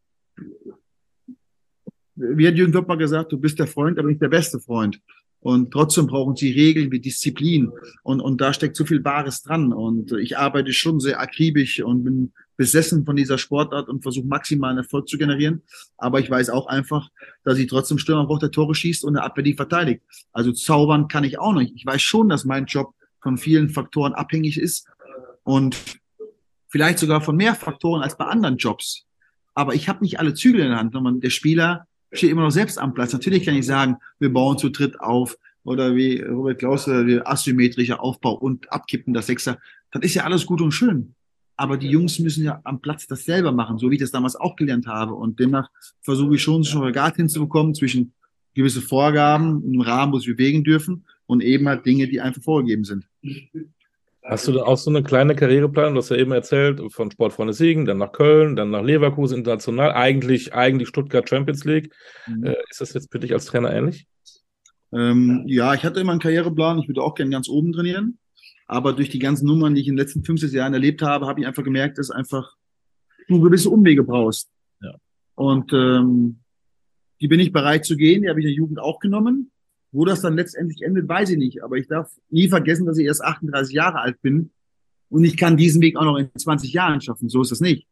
wie hat Jürgen Klopp mal gesagt, du bist der Freund, aber nicht der beste Freund. Und trotzdem brauchen sie Regeln wie Disziplin. Und, und da steckt so viel Wahres dran. Und ich arbeite schon sehr akribisch und bin besessen von dieser Sportart und versuche maximalen Erfolg zu generieren. Aber ich weiß auch einfach, dass ich trotzdem Stürmer brauche, der Tore schießt und eine Abwehr, die verteidigt. Also zaubern kann ich auch nicht. Ich weiß schon, dass mein Job von vielen Faktoren abhängig ist und vielleicht sogar von mehr Faktoren als bei anderen Jobs. Aber ich habe nicht alle Zügel in der Hand, sondern der Spieler stehe immer noch selbst am Platz. Natürlich kann ich sagen, wir bauen zu dritt auf oder wie Robert Klaus, wir asymmetrischer Aufbau und abkippen das Sechser. Das ist ja alles gut und schön. Aber die Jungs müssen ja am Platz das selber machen, so wie ich das damals auch gelernt habe. Und demnach versuche ich schon, einen Spagat hinzubekommen zwischen gewisse Vorgaben im Rahmen, wo sie bewegen dürfen, und eben halt Dinge, die einfach vorgegeben sind. Hast du da auch so eine kleine Karriereplanung? Du hast ja eben erzählt, von Sportfreunde Siegen, dann nach Köln, dann nach Leverkusen international, eigentlich, eigentlich Stuttgart Champions League. Mhm. Äh, ist das jetzt für dich als Trainer ähnlich? Ähm, ja, ich hatte immer einen Karriereplan. Ich würde auch gerne ganz oben trainieren. Aber durch die ganzen Nummern, die ich in den letzten 50 Jahren erlebt habe, habe ich einfach gemerkt, dass einfach du gewisse Umwege brauchst. Ja. Und ähm, die bin ich bereit zu gehen. Die habe ich in der Jugend auch genommen. Wo das dann letztendlich endet, weiß ich nicht. Aber ich darf nie vergessen, dass ich erst 38 Jahre alt bin und ich kann diesen Weg auch noch in 20 Jahren schaffen. So ist das nicht.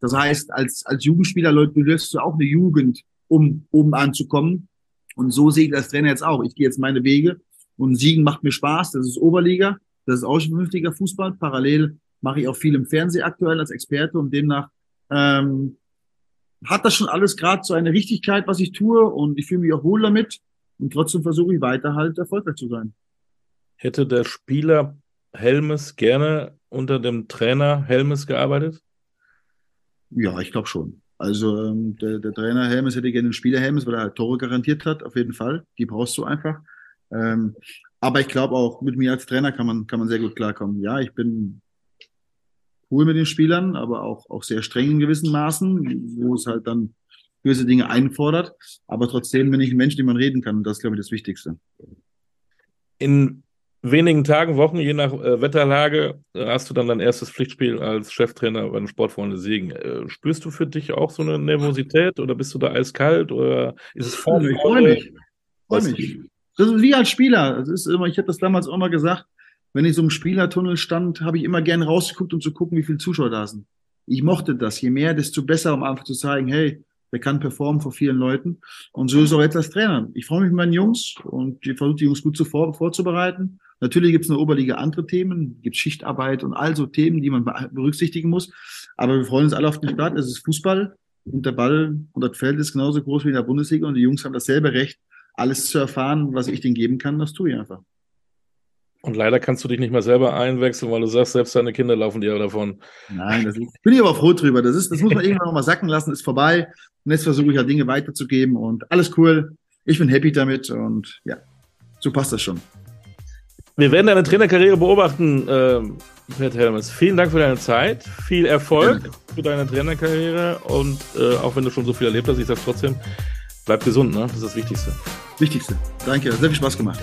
Das heißt, als, als Jugendspieler, Leute, du löst auch eine Jugend, um oben anzukommen. Und so sehe ich das Trainer jetzt auch. Ich gehe jetzt meine Wege und Siegen macht mir Spaß. Das ist Oberliga. Das ist auch schon vernünftiger Fußball. Parallel mache ich auch viel im Fernsehen aktuell als Experte und demnach ähm, hat das schon alles gerade so eine Richtigkeit, was ich tue und ich fühle mich auch wohl damit. Und trotzdem versuche ich weiter halt erfolgreich zu sein. Hätte der Spieler Helmes gerne unter dem Trainer Helmes gearbeitet? Ja, ich glaube schon. Also ähm, der, der Trainer Helmes hätte gerne den Spieler Helmes, weil er halt Tore garantiert hat, auf jeden Fall. Die brauchst du einfach. Ähm, aber ich glaube auch, mit mir als Trainer kann man, kann man sehr gut klarkommen. Ja, ich bin cool mit den Spielern, aber auch, auch sehr streng in gewissen Maßen, wo es halt dann gewisse Dinge einfordert. Aber trotzdem bin ich ein Mensch, den man reden kann. Und das ist, glaube ich, das Wichtigste. In wenigen Tagen, Wochen, je nach äh, Wetterlage, äh, hast du dann dein erstes Pflichtspiel als Cheftrainer bei den Sportfreunde Siegen. Äh, spürst du für dich auch so eine Nervosität oder bist du da eiskalt oder ist es Form? Ich freue mich. Freu mich. Das ist wie als Spieler. Das ist immer, ich habe das damals auch mal gesagt, wenn ich so im Spielertunnel stand, habe ich immer gerne rausgeguckt, um zu gucken, wie viele Zuschauer da sind. Ich mochte das. Je mehr, desto besser, um einfach zu zeigen, hey, der kann performen vor vielen Leuten. Und so ist auch jetzt als Trainer. Ich freue mich mit meinen Jungs und ich versuche die Jungs gut zuvor, vorzubereiten. Natürlich gibt es in der Oberliga andere Themen, gibt Schichtarbeit und all so Themen, die man berücksichtigen muss. Aber wir freuen uns alle auf den Start. Es ist Fußball und der Ball und das Feld ist genauso groß wie in der Bundesliga und die Jungs haben dasselbe Recht, alles zu erfahren, was ich denen geben kann. Das tue ich einfach. Und leider kannst du dich nicht mehr selber einwechseln, weil du sagst, selbst deine Kinder laufen dir davon. Nein, das ist, bin ich aber froh drüber. Das, ist, das muss man irgendwann noch mal sacken lassen, ist vorbei. Und jetzt versuche ich ja Dinge weiterzugeben und alles cool. Ich bin happy damit und ja, so passt das schon. Wir werden deine Trainerkarriere beobachten, äh, Pat Helmes. Vielen Dank für deine Zeit, viel Erfolg ja. für deine Trainerkarriere und äh, auch wenn du schon so viel erlebt hast, ich sage trotzdem, bleib gesund, ne? Das ist das Wichtigste. Wichtigste. Danke, sehr viel Spaß gemacht.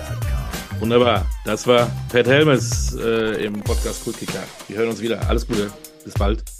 Wunderbar. Das war Pat Helmes äh, im Podcast Kultkicker. Wir hören uns wieder. Alles Gute. Bis bald.